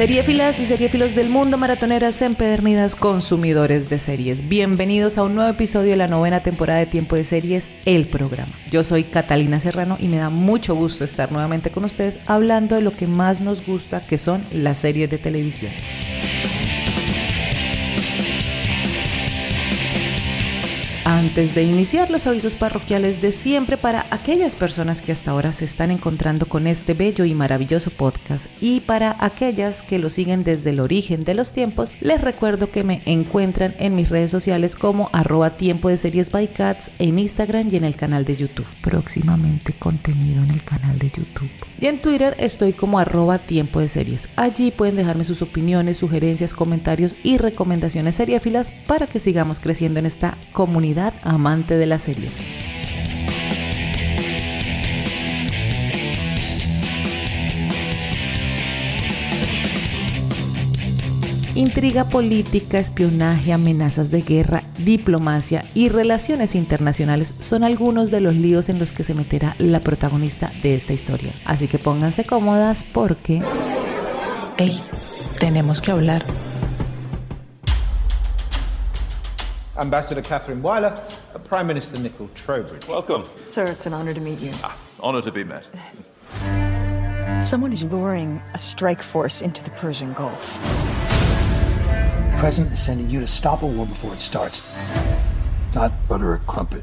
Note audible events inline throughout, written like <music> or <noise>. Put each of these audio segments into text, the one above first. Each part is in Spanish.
Seriéfilas y seriéfilos del mundo, maratoneras empedernidas, consumidores de series. Bienvenidos a un nuevo episodio de la novena temporada de Tiempo de Series, el programa. Yo soy Catalina Serrano y me da mucho gusto estar nuevamente con ustedes hablando de lo que más nos gusta, que son las series de televisión. Antes de iniciar los avisos parroquiales de siempre para aquellas personas que hasta ahora se están encontrando con este bello y maravilloso podcast y para aquellas que lo siguen desde el origen de los tiempos, les recuerdo que me encuentran en mis redes sociales como arroba tiempo de series by cats en Instagram y en el canal de YouTube. Próximamente contenido en el canal de YouTube. Y en Twitter estoy como arroba tiempo de series. Allí pueden dejarme sus opiniones, sugerencias, comentarios y recomendaciones seriéfilas para que sigamos creciendo en esta comunidad amante de las series. Intriga política, espionaje, amenazas de guerra, diplomacia y relaciones internacionales son algunos de los líos en los que se meterá la protagonista de esta historia. Así que pónganse cómodas porque... ¡Ey! Tenemos que hablar. Ambassador Catherine Weiler, Prime Minister Nicole Trowbridge. Welcome. Sir, it's an honor to meet you. Ah, honor to be met. Someone is luring a strike force into the Persian Gulf. The president is sending you to stop a war before it starts. Not butter a crumpet.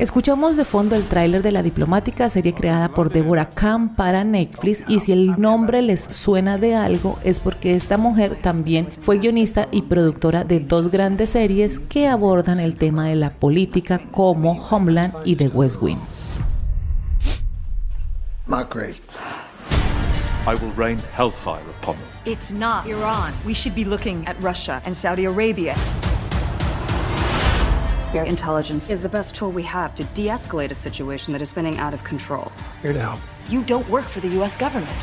Escuchamos de fondo el tráiler de La Diplomática, serie creada por Deborah Kahn para Netflix y si el nombre les suena de algo es porque esta mujer también fue guionista y productora de dos grandes series que abordan el tema de la política como Homeland y The West Wing. Not great. I will rain hellfire upon them. It's not Iran. We should be looking at Russia and Saudi Arabia. Your intelligence is the best tool we have to de escalate a situation that is spinning out of control. Here to help. You don't work for the U.S. government.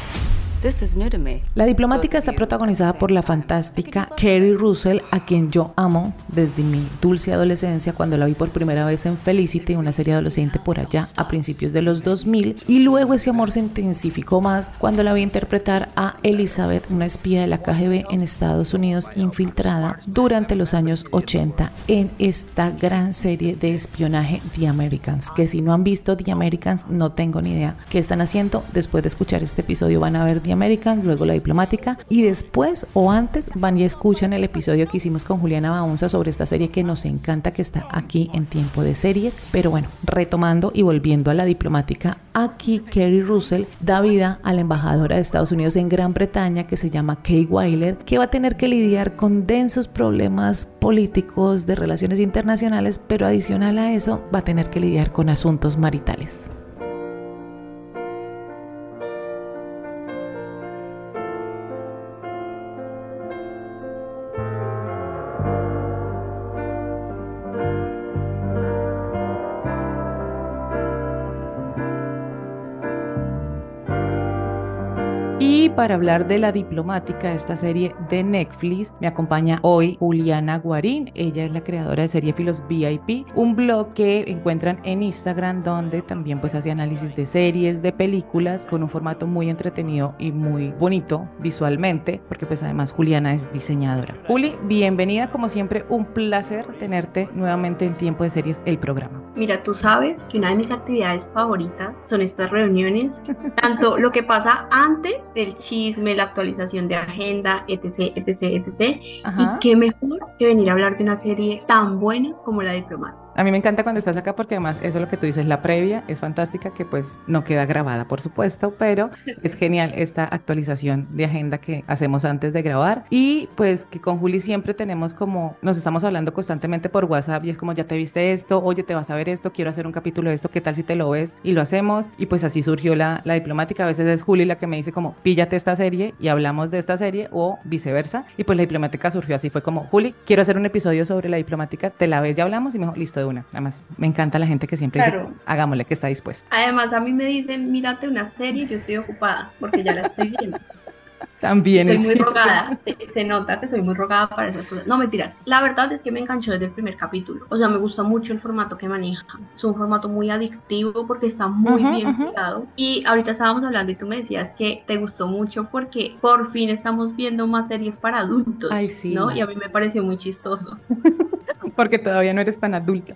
This is new to me. La diplomática está protagonizada por la fantástica Kerry Russell, a quien yo amo desde mi dulce adolescencia cuando la vi por primera vez en Felicity, una serie adolescente por allá a principios de los 2000, y luego ese amor se intensificó más cuando la vi interpretar a Elizabeth, una espía de la KGB en Estados Unidos infiltrada durante los años 80 en esta gran serie de espionaje The Americans, que si no han visto The Americans no tengo ni idea qué están haciendo, después de escuchar este episodio van a ver The American, luego la diplomática y después o antes van y escuchan el episodio que hicimos con Juliana Baunza sobre esta serie que nos encanta que está aquí en tiempo de series. Pero bueno, retomando y volviendo a la diplomática, aquí Kerry Russell da vida a la embajadora de Estados Unidos en Gran Bretaña que se llama Kay Weiler, que va a tener que lidiar con densos problemas políticos de relaciones internacionales, pero adicional a eso va a tener que lidiar con asuntos maritales. Para hablar de la diplomática, esta serie de Netflix, me acompaña hoy Juliana Guarín. Ella es la creadora de Serie Filos VIP, un blog que encuentran en Instagram donde también pues hace análisis de series, de películas, con un formato muy entretenido y muy bonito visualmente, porque pues además Juliana es diseñadora. Juli, bienvenida como siempre, un placer tenerte nuevamente en Tiempo de Series, el programa. Mira, tú sabes que una de mis actividades favoritas son estas reuniones, tanto lo que pasa antes del chisme, la actualización de agenda, etc, etc, etc. Ajá. Y qué mejor que venir a hablar de una serie tan buena como La Diplomática. A mí me encanta cuando estás acá porque además eso es lo que tú dices, la previa es fantástica que pues no queda grabada, por supuesto, pero es genial esta actualización de agenda que hacemos antes de grabar. Y pues que con Juli siempre tenemos como, nos estamos hablando constantemente por WhatsApp y es como ya te viste esto, oye te vas a ver esto, quiero hacer un capítulo de esto, ¿qué tal si te lo ves? Y lo hacemos. Y pues así surgió la, la diplomática, a veces es Juli la que me dice como píllate esta serie y hablamos de esta serie o viceversa. Y pues la diplomática surgió así, fue como Juli, quiero hacer un episodio sobre la diplomática, te la ves, ya hablamos y me dijo, listo de una, nada más me encanta la gente que siempre dice, hagámosle que está dispuesta. Además a mí me dicen, mírate una serie, yo estoy ocupada porque ya la estoy viendo. <laughs> También soy es muy cierto. rogada, se, se nota que soy muy rogada para esas cosas. No mentiras, la verdad es que me enganchó desde el primer capítulo. O sea, me gusta mucho el formato que maneja. Es un formato muy adictivo porque está muy Ujú, bien ujú. cuidado. Y ahorita estábamos hablando y tú me decías que te gustó mucho porque por fin estamos viendo más series para adultos. Ay, sí. ¿no? Y a mí me pareció muy chistoso. <laughs> Porque todavía no eres tan adulta.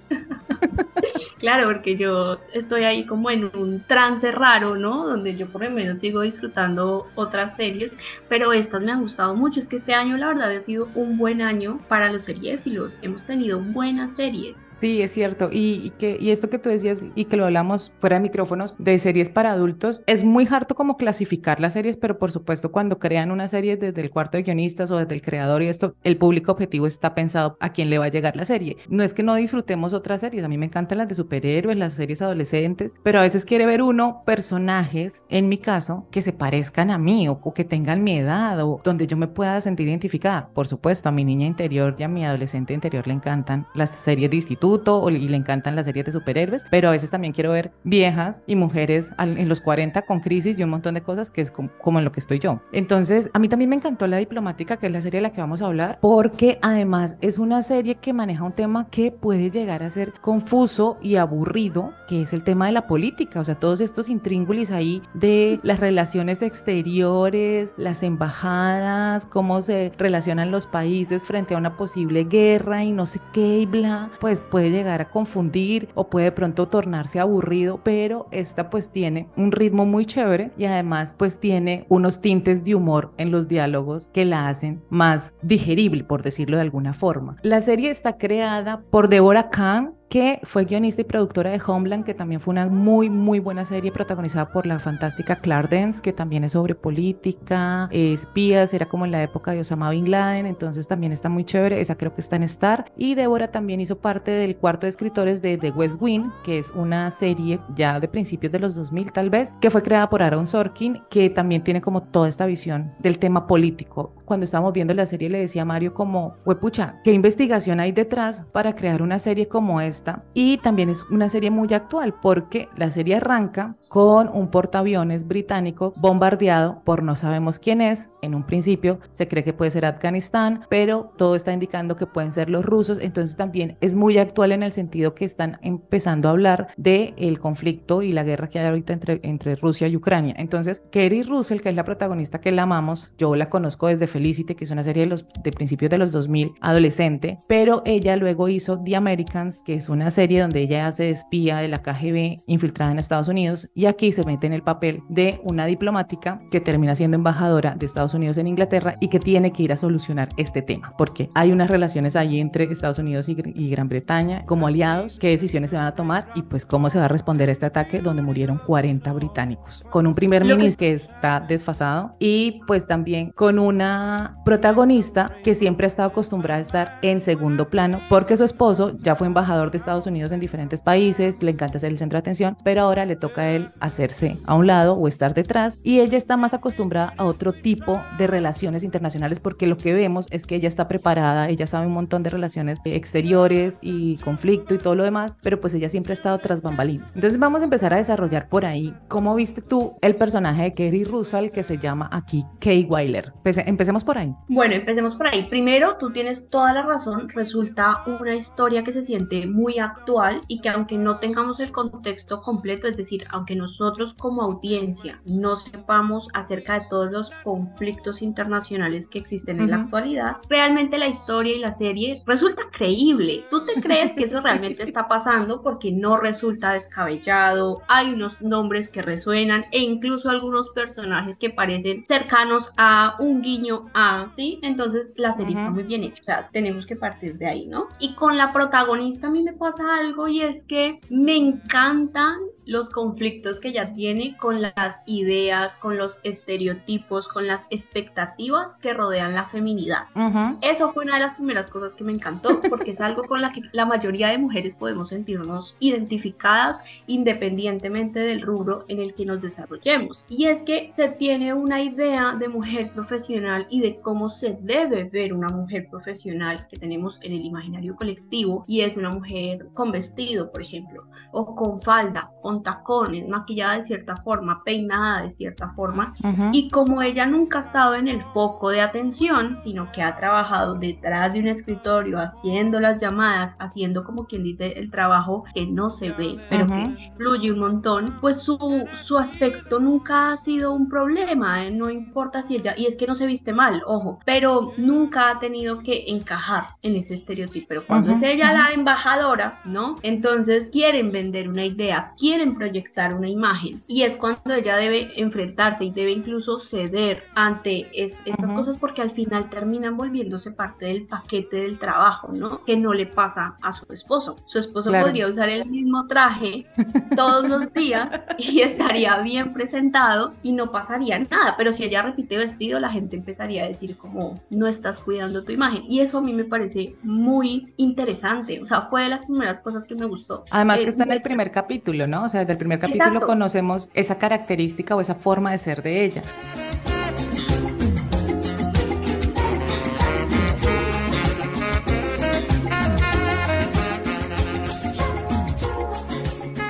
Claro, porque yo estoy ahí como en un trance raro, ¿no? Donde yo por lo menos sigo disfrutando otras series, pero estas me han gustado mucho. Es que este año la verdad ha sido un buen año para los seriéfilos. Hemos tenido buenas series. Sí, es cierto. Y, que, y esto que tú decías y que lo hablamos fuera de micrófonos de series para adultos, es muy harto como clasificar las series, pero por supuesto cuando crean una serie desde el cuarto de guionistas o desde el creador y esto, el público objetivo está pensado a quién le va a llegar la serie. No es que no disfrutemos otras series, a mí me encantan las de superhéroes, las series adolescentes, pero a veces quiere ver uno personajes, en mi caso, que se parezcan a mí o, o que tengan mi edad o donde yo me pueda sentir identificada. Por supuesto, a mi niña interior y a mi adolescente interior le encantan las series de instituto y le encantan las series de superhéroes, pero a veces también quiero ver viejas y mujeres en los 40 con crisis y un montón de cosas que es com- como en lo que estoy yo. Entonces, a mí también me encantó La Diplomática, que es la serie de la que vamos a hablar, porque además es una serie que maneja un tema que puede llegar a ser confuso y aburrido, que es el tema de la política, o sea, todos estos intríngulis ahí de las relaciones exteriores, las embajadas, cómo se relacionan los países frente a una posible guerra y no sé qué y bla, pues puede llegar a confundir o puede de pronto tornarse aburrido, pero esta pues tiene un ritmo muy chévere y además pues tiene unos tintes de humor en los diálogos que la hacen más digerible, por decirlo de alguna forma. La serie está creada por Deborah Kahn, que fue guionista y productora de Homeland, que también fue una muy, muy buena serie protagonizada por la fantástica Claire Dance, que también es sobre política, eh, espías, era como en la época de Osama Bin Laden, entonces también está muy chévere, esa creo que está en Star. Y Débora también hizo parte del cuarto de escritores de The West Wing, que es una serie ya de principios de los 2000 tal vez, que fue creada por Aaron Sorkin, que también tiene como toda esta visión del tema político. Cuando estábamos viendo la serie le decía a Mario como, pucha, ¿qué investigación hay detrás para crear una serie como esta? Y también es una serie muy actual porque la serie arranca con un portaaviones británico bombardeado por no sabemos quién es. En un principio se cree que puede ser Afganistán, pero todo está indicando que pueden ser los rusos. Entonces también es muy actual en el sentido que están empezando a hablar de el conflicto y la guerra que hay ahorita entre, entre Rusia y Ucrania. Entonces, Kerry Russell, que es la protagonista que la amamos, yo la conozco desde Felicity, que es una serie de los de principios de los 2000, adolescente, pero ella luego hizo The Americans, que es una serie donde ella hace de espía de la KGB infiltrada en Estados Unidos y aquí se mete en el papel de una diplomática que termina siendo embajadora de Estados Unidos en Inglaterra y que tiene que ir a solucionar este tema porque hay unas relaciones allí entre Estados Unidos y, y Gran Bretaña como aliados, qué decisiones se van a tomar y pues cómo se va a responder a este ataque donde murieron 40 británicos con un primer ministro que está desfasado y pues también con una protagonista que siempre ha estado acostumbrada a estar en segundo plano porque su esposo ya fue embajador de Estados Unidos en diferentes países, le encanta ser el centro de atención, pero ahora le toca a él hacerse a un lado o estar detrás y ella está más acostumbrada a otro tipo de relaciones internacionales porque lo que vemos es que ella está preparada, ella sabe un montón de relaciones exteriores y conflicto y todo lo demás, pero pues ella siempre ha estado tras bambalinas. Entonces vamos a empezar a desarrollar por ahí cómo viste tú el personaje de Kerry Russell que se llama aquí Kay Weiler. Empece- empecemos por ahí. Bueno, empecemos por ahí. Primero, tú tienes toda la razón. Resulta una historia que se siente muy actual y que aunque no tengamos el contexto completo, es decir, aunque nosotros como audiencia no sepamos acerca de todos los conflictos internacionales que existen en la actualidad, realmente la historia y la serie resulta creíble. Tú te crees que eso <laughs> realmente está pasando porque no resulta descabellado. Hay unos nombres que resuenan e incluso algunos personajes que parecen cercanos a un guiño a, ¿sí? Entonces la serie está Ujú. muy bien hecha. O sea, tenemos que partir de ahí, ¿no? Y con la protagonista a mí me pasa algo y es que me encantan los conflictos que ella tiene con las ideas, con los estereotipos, con las expectativas que rodean la feminidad. Eso fue una de las primeras cosas que me encantó porque es algo con la que la mayoría de mujeres podemos sentirnos identificadas independientemente del rubro en el que nos desarrollemos. Y es que se tiene una idea de mujer profesional y de cómo se debe ver una mujer profesional que tenemos en el imaginario colectivo y es una mujer con vestido, por ejemplo, o con falda, con tacones, maquillada de cierta forma, peinada de cierta forma. Y como ella nunca ha estado en el foco de atención, sino que ha trabajado detrás de un escritorio, haciendo las llamadas, haciendo como quien dice el trabajo que no se ve, pero que fluye un montón, pues su, su aspecto nunca ha sido un problema, ¿eh? no importa si ella, y es que no se viste mal, ojo, pero nunca ha tenido que encajar en ese estereotipo. Pero cuando es ella la embajadora, ¿no? Entonces quieren vender una idea, quieren proyectar una imagen, y es cuando ella debe enfrentarse y debe incluso ceder ante estas cosas porque al final terminan volviéndose parte del paquete del trabajo, ¿no? Que no le pasa a su esposo. Su esposo podría usar el mismo traje todos los días <laughs> y estaría bien presentado y no pasaría nada, pero si ella repite vestido, la gente empezaría a decir como no estás cuidando tu imagen y eso a mí me parece muy interesante, o sea, fue de las primeras cosas que me gustó. Además que está en el primer capítulo, ¿no? Sea, desde el primer capítulo conocemos esa característica o esa forma de ser de ella.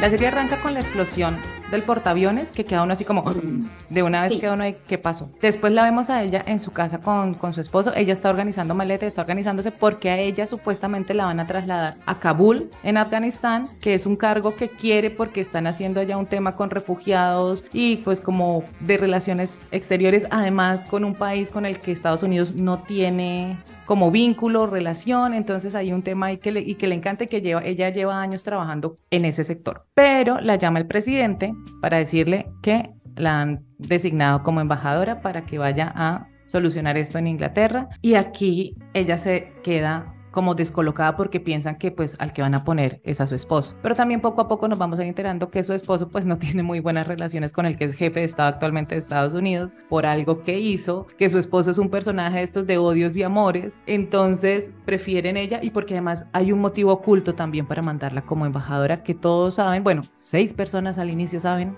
La serie arranca con la explosión del portaaviones que queda uno así como de una vez queda uno de qué pasó. Después la vemos a ella en su casa con, con su esposo. Ella está organizando maletas, está organizándose porque a ella supuestamente la van a trasladar a Kabul, en Afganistán, que es un cargo que quiere porque están haciendo allá un tema con refugiados y pues como de relaciones exteriores, además con un país con el que Estados Unidos no tiene como vínculo, relación, entonces hay un tema ahí que le, y que le encanta que lleva, ella lleva años trabajando en ese sector. Pero la llama el presidente para decirle que la han designado como embajadora para que vaya a solucionar esto en Inglaterra. Y aquí ella se queda como descolocada porque piensan que pues al que van a poner es a su esposo. Pero también poco a poco nos vamos a ir enterando que su esposo pues no <laughs> tiene muy buenas relaciones con el que es jefe de Estado actualmente de Estados Unidos por algo que hizo, que su esposo es un personaje de estos de odios y amores, entonces prefieren ella y porque además hay un motivo oculto también para mandarla como embajadora que todos saben, bueno, seis personas al inicio saben,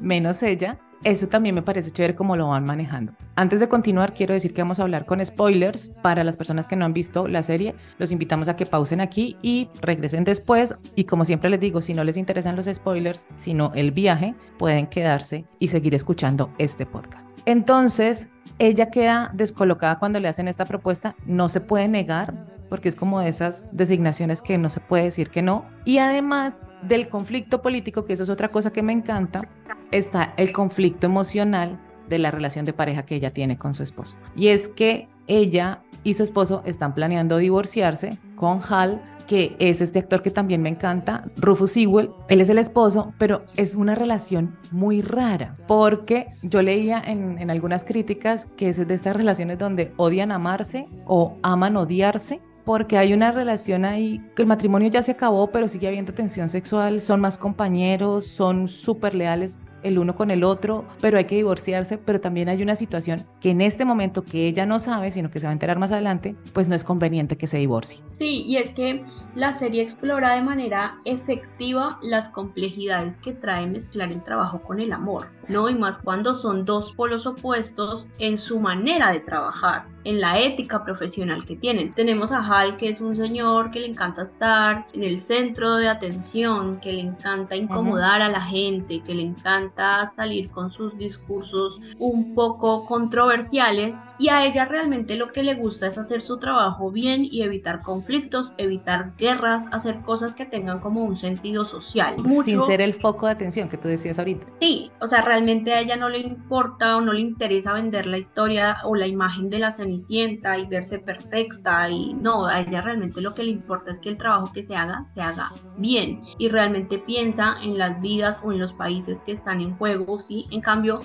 menos ella, eso también me parece chévere cómo lo van manejando. Antes de continuar, quiero decir que vamos a hablar con spoilers. Para las personas que no han visto la serie, los invitamos a que pausen aquí y regresen después. Y como siempre les digo, si no les interesan los spoilers, sino el viaje, pueden quedarse y seguir escuchando este podcast. Entonces, ella queda descolocada cuando le hacen esta propuesta. No se puede negar porque es como de esas designaciones que no se puede decir que no. Y además del conflicto político, que eso es otra cosa que me encanta, está el conflicto emocional de la relación de pareja que ella tiene con su esposo. Y es que ella y su esposo están planeando divorciarse con Hal que es este actor que también me encanta, Rufus Sewell. Él es el esposo, pero es una relación muy rara, porque yo leía en, en algunas críticas que es de estas relaciones donde odian amarse o aman odiarse, porque hay una relación ahí, que el matrimonio ya se acabó, pero sigue habiendo tensión sexual, son más compañeros, son súper leales el uno con el otro, pero hay que divorciarse, pero también hay una situación que en este momento que ella no sabe, sino que se va a enterar más adelante, pues no es conveniente que se divorcie. Sí, y es que la serie explora de manera efectiva las complejidades que trae mezclar el trabajo con el amor, ¿no? Y más cuando son dos polos opuestos en su manera de trabajar, en la ética profesional que tienen. Tenemos a Hal, que es un señor que le encanta estar en el centro de atención, que le encanta incomodar a la gente, que le encanta salir con sus discursos un poco controversiales y a ella realmente lo que le gusta es hacer su trabajo bien y evitar conflictos, evitar guerras, hacer cosas que tengan como un sentido social. Sin ser el foco de atención que tú decías ahorita. Sí, o sea, realmente a ella no le importa o no le interesa vender la historia o la imagen de la Cenicienta y verse perfecta y no, a ella realmente lo que le importa es que el trabajo que se haga se haga bien y realmente piensa en las vidas o en los países que están en juego, ¿sí? En cambio,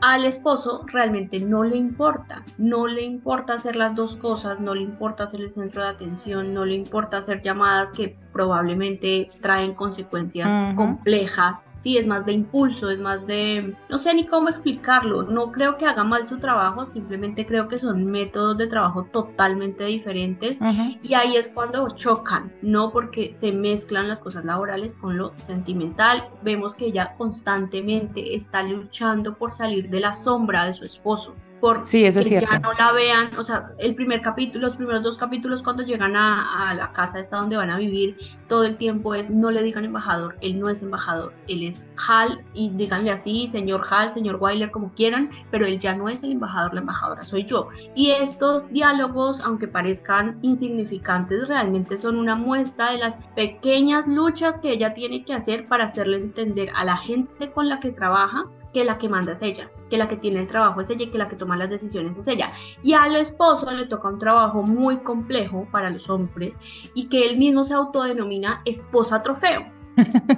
al esposo realmente no le importa, no le importa hacer las dos cosas, no le importa ser el centro de atención, no le importa hacer llamadas que probablemente traen consecuencias complejas. Sí, es más de impulso, es más de, no sé ni cómo explicarlo, no creo que haga mal su trabajo, simplemente creo que son métodos de trabajo totalmente diferentes y ahí es cuando chocan, ¿no? Porque se mezclan las cosas laborales con lo sentimental. Vemos que ella constantemente está luchando por salir de la sombra de su esposo por sí, eso es que cierto. ya no la vean, o sea, el primer capítulo, los primeros dos capítulos cuando llegan a, a, la casa esta donde van a vivir, todo el tiempo es no le digan embajador, él no es embajador, él es Hal y díganle así, señor Hal, señor Weiler, como quieran, pero él ya no es el embajador, la embajadora soy yo. Y estos diálogos, aunque parezcan insignificantes, realmente son una muestra de las pequeñas luchas que ella tiene que hacer para hacerle entender a la gente con la que trabaja que la que manda es ella, que la que tiene el trabajo es ella y que la que toma las decisiones es ella. Y al esposo le toca un trabajo muy complejo para los hombres y que él mismo se autodenomina esposa trofeo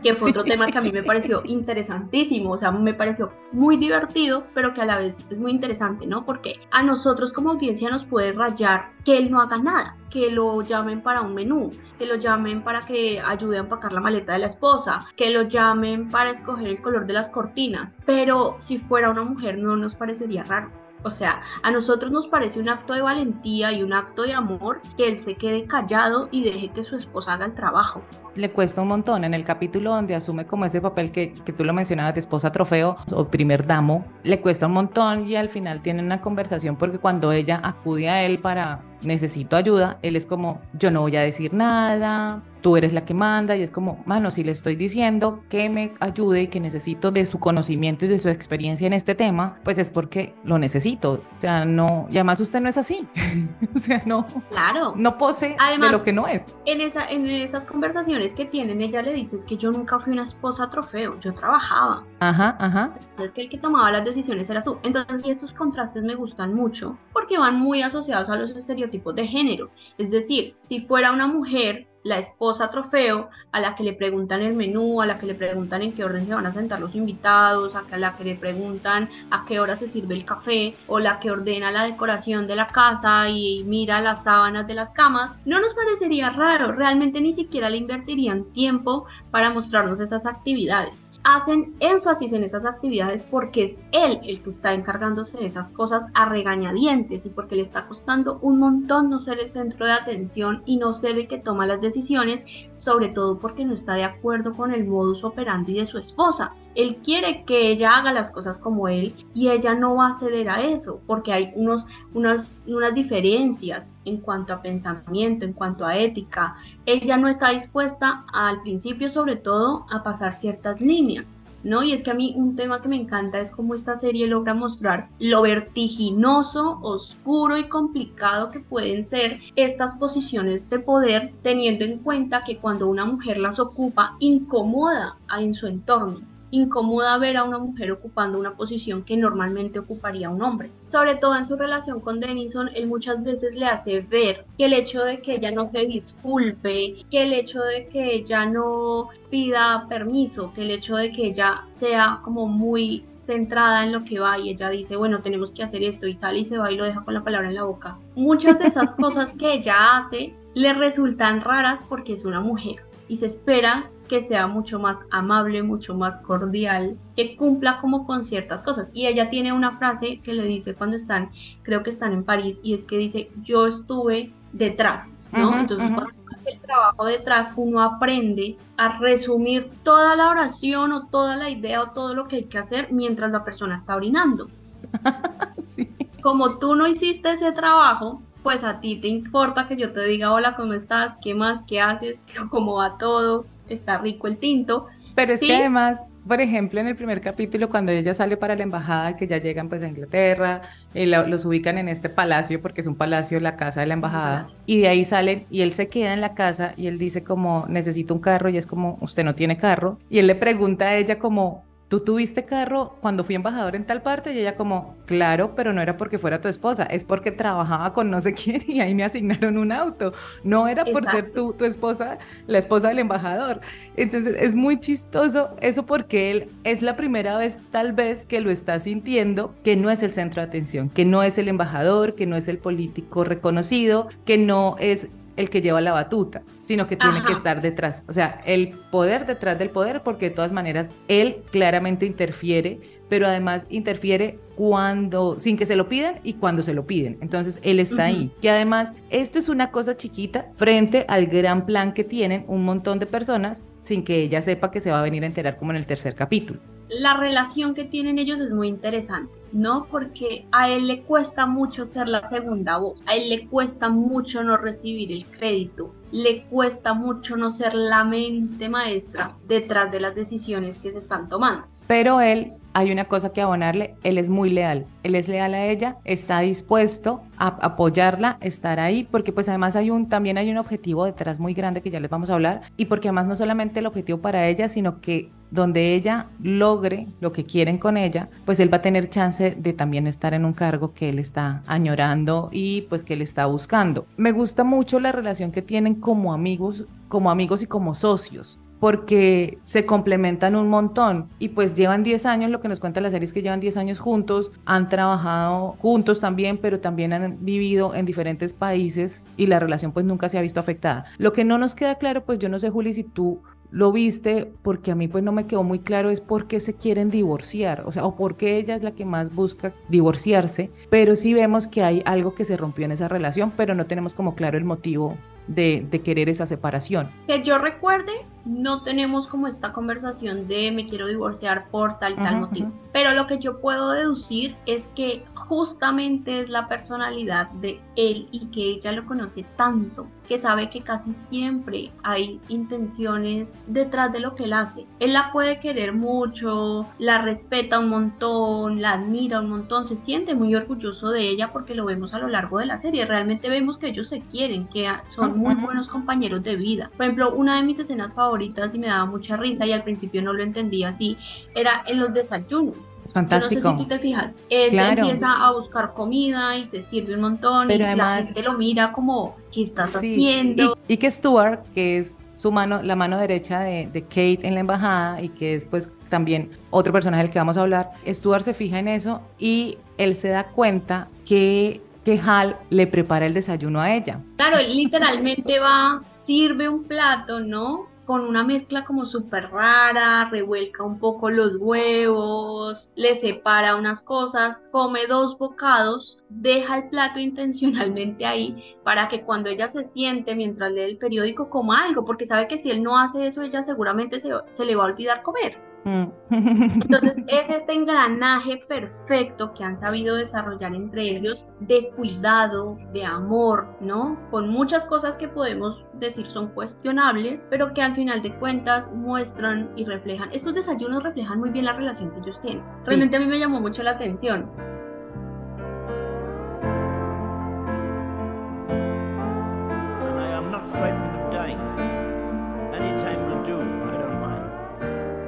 que fue otro tema que a mí me pareció interesantísimo, o sea, me pareció muy divertido, pero que a la vez es muy interesante, ¿no? Porque a nosotros como audiencia nos puede rayar que él no haga nada, que lo llamen para un menú, que lo llamen para que ayude a empacar la maleta de la esposa, que lo llamen para escoger el color de las cortinas, pero si fuera una mujer no nos parecería raro. O sea, a nosotros nos parece un acto de valentía y un acto de amor que él se quede callado y deje que su esposa haga el trabajo. Le cuesta un montón. En el capítulo donde asume como ese papel que, que tú lo mencionabas de esposa trofeo o primer damo, le cuesta un montón y al final tiene una conversación porque cuando ella acude a él para necesito ayuda, él es como yo no voy a decir nada, tú eres la que manda y es como, mano, si le estoy diciendo que me ayude y que necesito de su conocimiento y de su experiencia en este tema, pues es porque lo necesito. O sea, no, y además usted no es así. <laughs> o sea, no. Claro. No pose además, de lo que no es. En, esa, en esas conversaciones que tienen, ella le dice es que yo nunca fui una esposa trofeo, yo trabajaba. Ajá, ajá. Es que el que tomaba las decisiones eras tú. Entonces, y estos contrastes me gustan mucho porque van muy asociados a los estereotipos de género. Es decir, si fuera una mujer la esposa trofeo, a la que le preguntan el menú, a la que le preguntan en qué orden se van a sentar los invitados, a la que le preguntan a qué hora se sirve el café, o la que ordena la decoración de la casa y mira las sábanas de las camas, no nos parecería raro, realmente ni siquiera le invertirían tiempo para mostrarnos esas actividades hacen énfasis en esas actividades porque es él el que está encargándose de esas cosas a regañadientes y porque le está costando un montón no ser el centro de atención y no ser el que toma las decisiones, sobre todo porque no está de acuerdo con el modus operandi de su esposa. Él quiere que ella haga las cosas como él y ella no va a ceder a eso porque hay unos, unas, unas diferencias en cuanto a pensamiento, en cuanto a ética. Ella no está dispuesta al principio sobre todo a pasar ciertas líneas. ¿no? Y es que a mí un tema que me encanta es cómo esta serie logra mostrar lo vertiginoso, oscuro y complicado que pueden ser estas posiciones de poder, teniendo en cuenta que cuando una mujer las ocupa, incomoda en su entorno incomoda ver a una mujer ocupando una posición que normalmente ocuparía un hombre. Sobre todo en su relación con Denison, él muchas veces le hace ver que el hecho de que ella no se disculpe, que el hecho de que ella no pida permiso, que el hecho de que ella sea como muy centrada en lo que va y ella dice, bueno, tenemos que hacer esto y sale y se va y lo deja con la palabra en la boca. Muchas de esas cosas que ella hace le resultan raras porque es una mujer y se espera que sea mucho más amable, mucho más cordial, que cumpla como con ciertas cosas. Y ella tiene una frase que le dice cuando están, creo que están en París, y es que dice, yo estuve detrás, ¿no? Entonces, cuando el trabajo detrás, uno aprende a resumir toda la oración o toda la idea o todo lo que hay que hacer mientras la persona está orinando. <laughs> sí. Como tú no hiciste ese trabajo, pues a ti te importa que yo te diga, hola, ¿cómo estás? ¿Qué más? ¿Qué haces? ¿Cómo va todo? Está rico el tinto. Pero es que además, por ejemplo, en el primer capítulo, cuando ella sale para la embajada, que ya llegan pues a Inglaterra, eh, los ubican en este palacio, porque es un palacio, la casa de la embajada, y de ahí salen y él se queda en la casa y él dice como, necesito un carro, y es como, usted no tiene carro, y él le pregunta a ella como, ¿tú tuviste carro cuando fui embajador en tal parte? Y ella como, claro, pero no era porque fuera tu esposa, es porque trabajaba con no sé quién y ahí me asignaron un auto. No era por ser tú, tu esposa, la esposa del embajador. Entonces es muy chistoso eso porque él es la primera vez tal vez que lo está sintiendo que no es el centro de atención, que no es el embajador, que no es el político reconocido, que no es el que lleva la batuta, sino que tiene que estar detrás. O sea, el poder detrás del poder, porque de todas maneras él claramente interfiere pero además interfiere cuando, sin que se lo pidan y cuando se lo piden. Entonces, él está ahí. Y además, esto es una cosa chiquita frente al gran plan que tienen un montón de personas sin que ella sepa que se va a venir a enterar como en el tercer capítulo la relación que tienen ellos es muy interesante, ¿no? Porque a él le cuesta mucho ser la segunda voz, a él le cuesta mucho no recibir el crédito, le cuesta mucho no ser la mente maestra detrás de las decisiones que se están tomando. Pero él, hay una cosa que abonarle, él es muy leal, él es leal a ella, está dispuesto a apoyarla, estar ahí, porque pues además hay un, también hay un objetivo detrás muy grande que ya les vamos a hablar, y porque además no solamente el objetivo para ella, sino que donde ella logre lo que quieren con ella, pues él va a tener chance de también estar en un cargo que él está añorando y pues que él está buscando. Me gusta mucho la relación que tienen como amigos, como amigos y como socios porque se complementan un montón y pues llevan 10 años, lo que nos cuenta la serie es que llevan 10 años juntos, han trabajado juntos también, pero también han vivido en diferentes países y la relación pues nunca se ha visto afectada. Lo que no nos queda claro, pues yo no sé Juli si tú lo viste porque a mí pues no me quedó muy claro es por qué se quieren divorciar, o sea, o por qué ella es la que más busca divorciarse, pero sí vemos que hay algo que se rompió en esa relación, pero no tenemos como claro el motivo de, querer esa separación. Que yo recuerde, no tenemos como esta conversación de me quiero divorciar por tal tal motivo. Pero lo que yo puedo deducir es que justamente es la personalidad de él y que ella lo conoce tanto que sabe que casi siempre hay intenciones detrás de lo que él hace. Él la puede querer mucho, la respeta un montón, la admira un montón, se siente muy orgulloso de ella porque lo vemos a lo largo de la serie. Realmente vemos que ellos se quieren, que son muy buenos compañeros de vida. Por ejemplo, una de mis escenas favoritas y me daba mucha risa y al principio no lo entendía así, era en los desayunos fantástico. no sé si tú te fijas, él empieza a buscar comida y se sirve un montón y la gente lo mira como, ¿qué estás haciendo? Y, que Stuart, que es su mano, la mano derecha de, de, Kate en la embajada y que es pues también otro personaje del que vamos a hablar, Stuart se fija en eso y él se da cuenta que, que Hal le prepara el desayuno a ella. Claro, él literalmente va, sirve un plato, ¿no? con una mezcla como súper rara, revuelca un poco los huevos, le separa unas cosas, come dos bocados, deja el plato intencionalmente ahí para que cuando ella se siente mientras lee el periódico coma algo, porque sabe que si él no hace eso, ella seguramente se, se le va a olvidar comer. Mm. Entonces es este engranaje perfecto que han sabido desarrollar entre ellos de cuidado, de amor, ¿no? Con muchas cosas que podemos decir son cuestionables, pero que al final de cuentas muestran y reflejan. Estos desayunos reflejan muy bien la relación que ellos tienen. Realmente a mí me llamó mucho la atención.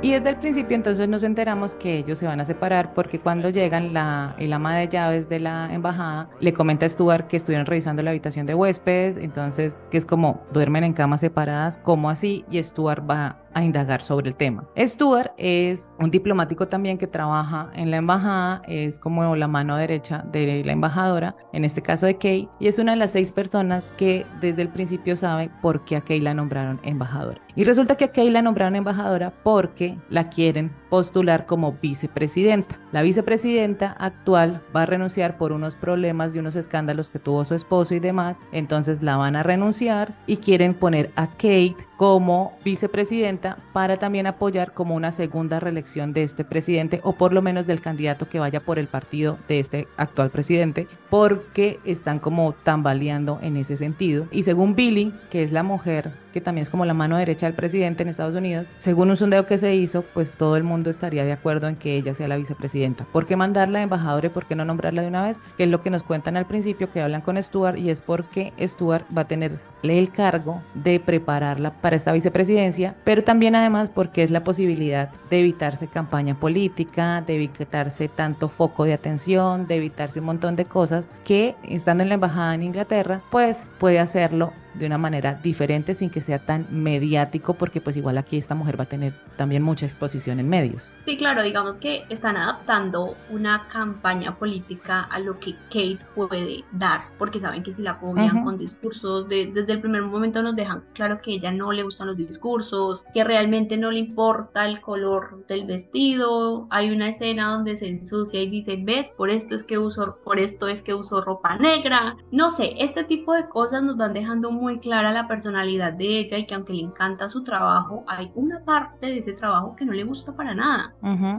Y desde el principio entonces nos enteramos que ellos se van a separar porque cuando llegan la, el ama de llaves de la embajada le comenta a Stuart que estuvieron revisando la habitación de huéspedes, entonces que es como duermen en camas separadas, como así, y Stuart va a indagar sobre el tema. Stuart es un diplomático también que trabaja en la embajada, es como la mano derecha de la embajadora, en este caso de Kay, y es una de las seis personas que desde el principio sabe por qué a Kay la nombraron embajadora. Y resulta que a Kay la nombraron embajadora porque la quieren postular como vicepresidenta. La vicepresidenta actual va a renunciar por unos problemas y unos escándalos que tuvo su esposo y demás, entonces la van a renunciar y quieren poner a Kate como vicepresidenta para también apoyar como una segunda reelección de este presidente o por lo menos del candidato que vaya por el partido de este actual presidente porque están como tambaleando en ese sentido. Y según Billy, que es la mujer que también es como la mano derecha del presidente en Estados Unidos, según un sondeo que se hizo, pues todo el mundo estaría de acuerdo en que ella sea la vicepresidenta. ¿Por qué mandarla de embajadora y por qué no nombrarla de una vez? Es lo que nos cuentan al principio, que hablan con Stuart y es porque Stuart va a tener el cargo de prepararla para esta vicepresidencia, pero también además porque es la posibilidad de evitarse campaña política, de evitarse tanto foco de atención, de evitarse un montón de cosas que estando en la embajada en Inglaterra, pues puede hacerlo de una manera diferente sin que sea tan mediático, porque pues igual aquí esta mujer va a tener también mucha exposición en medios. Sí, claro, digamos que están adaptando una campaña política a lo que Kate puede dar, porque saben que si la copian con discursos, desde el primer momento nos dejan claro que ella no le gustan los discursos, que realmente no le importa el color del vestido. Hay una escena donde se ensucia y dice, ves, por esto es que uso, por esto es que uso ropa negra. No sé, este tipo de cosas nos van dejando muy clara la personalidad de ella y que aunque le encanta su trabajo, hay una parte de ese trabajo que no le gusta para nada,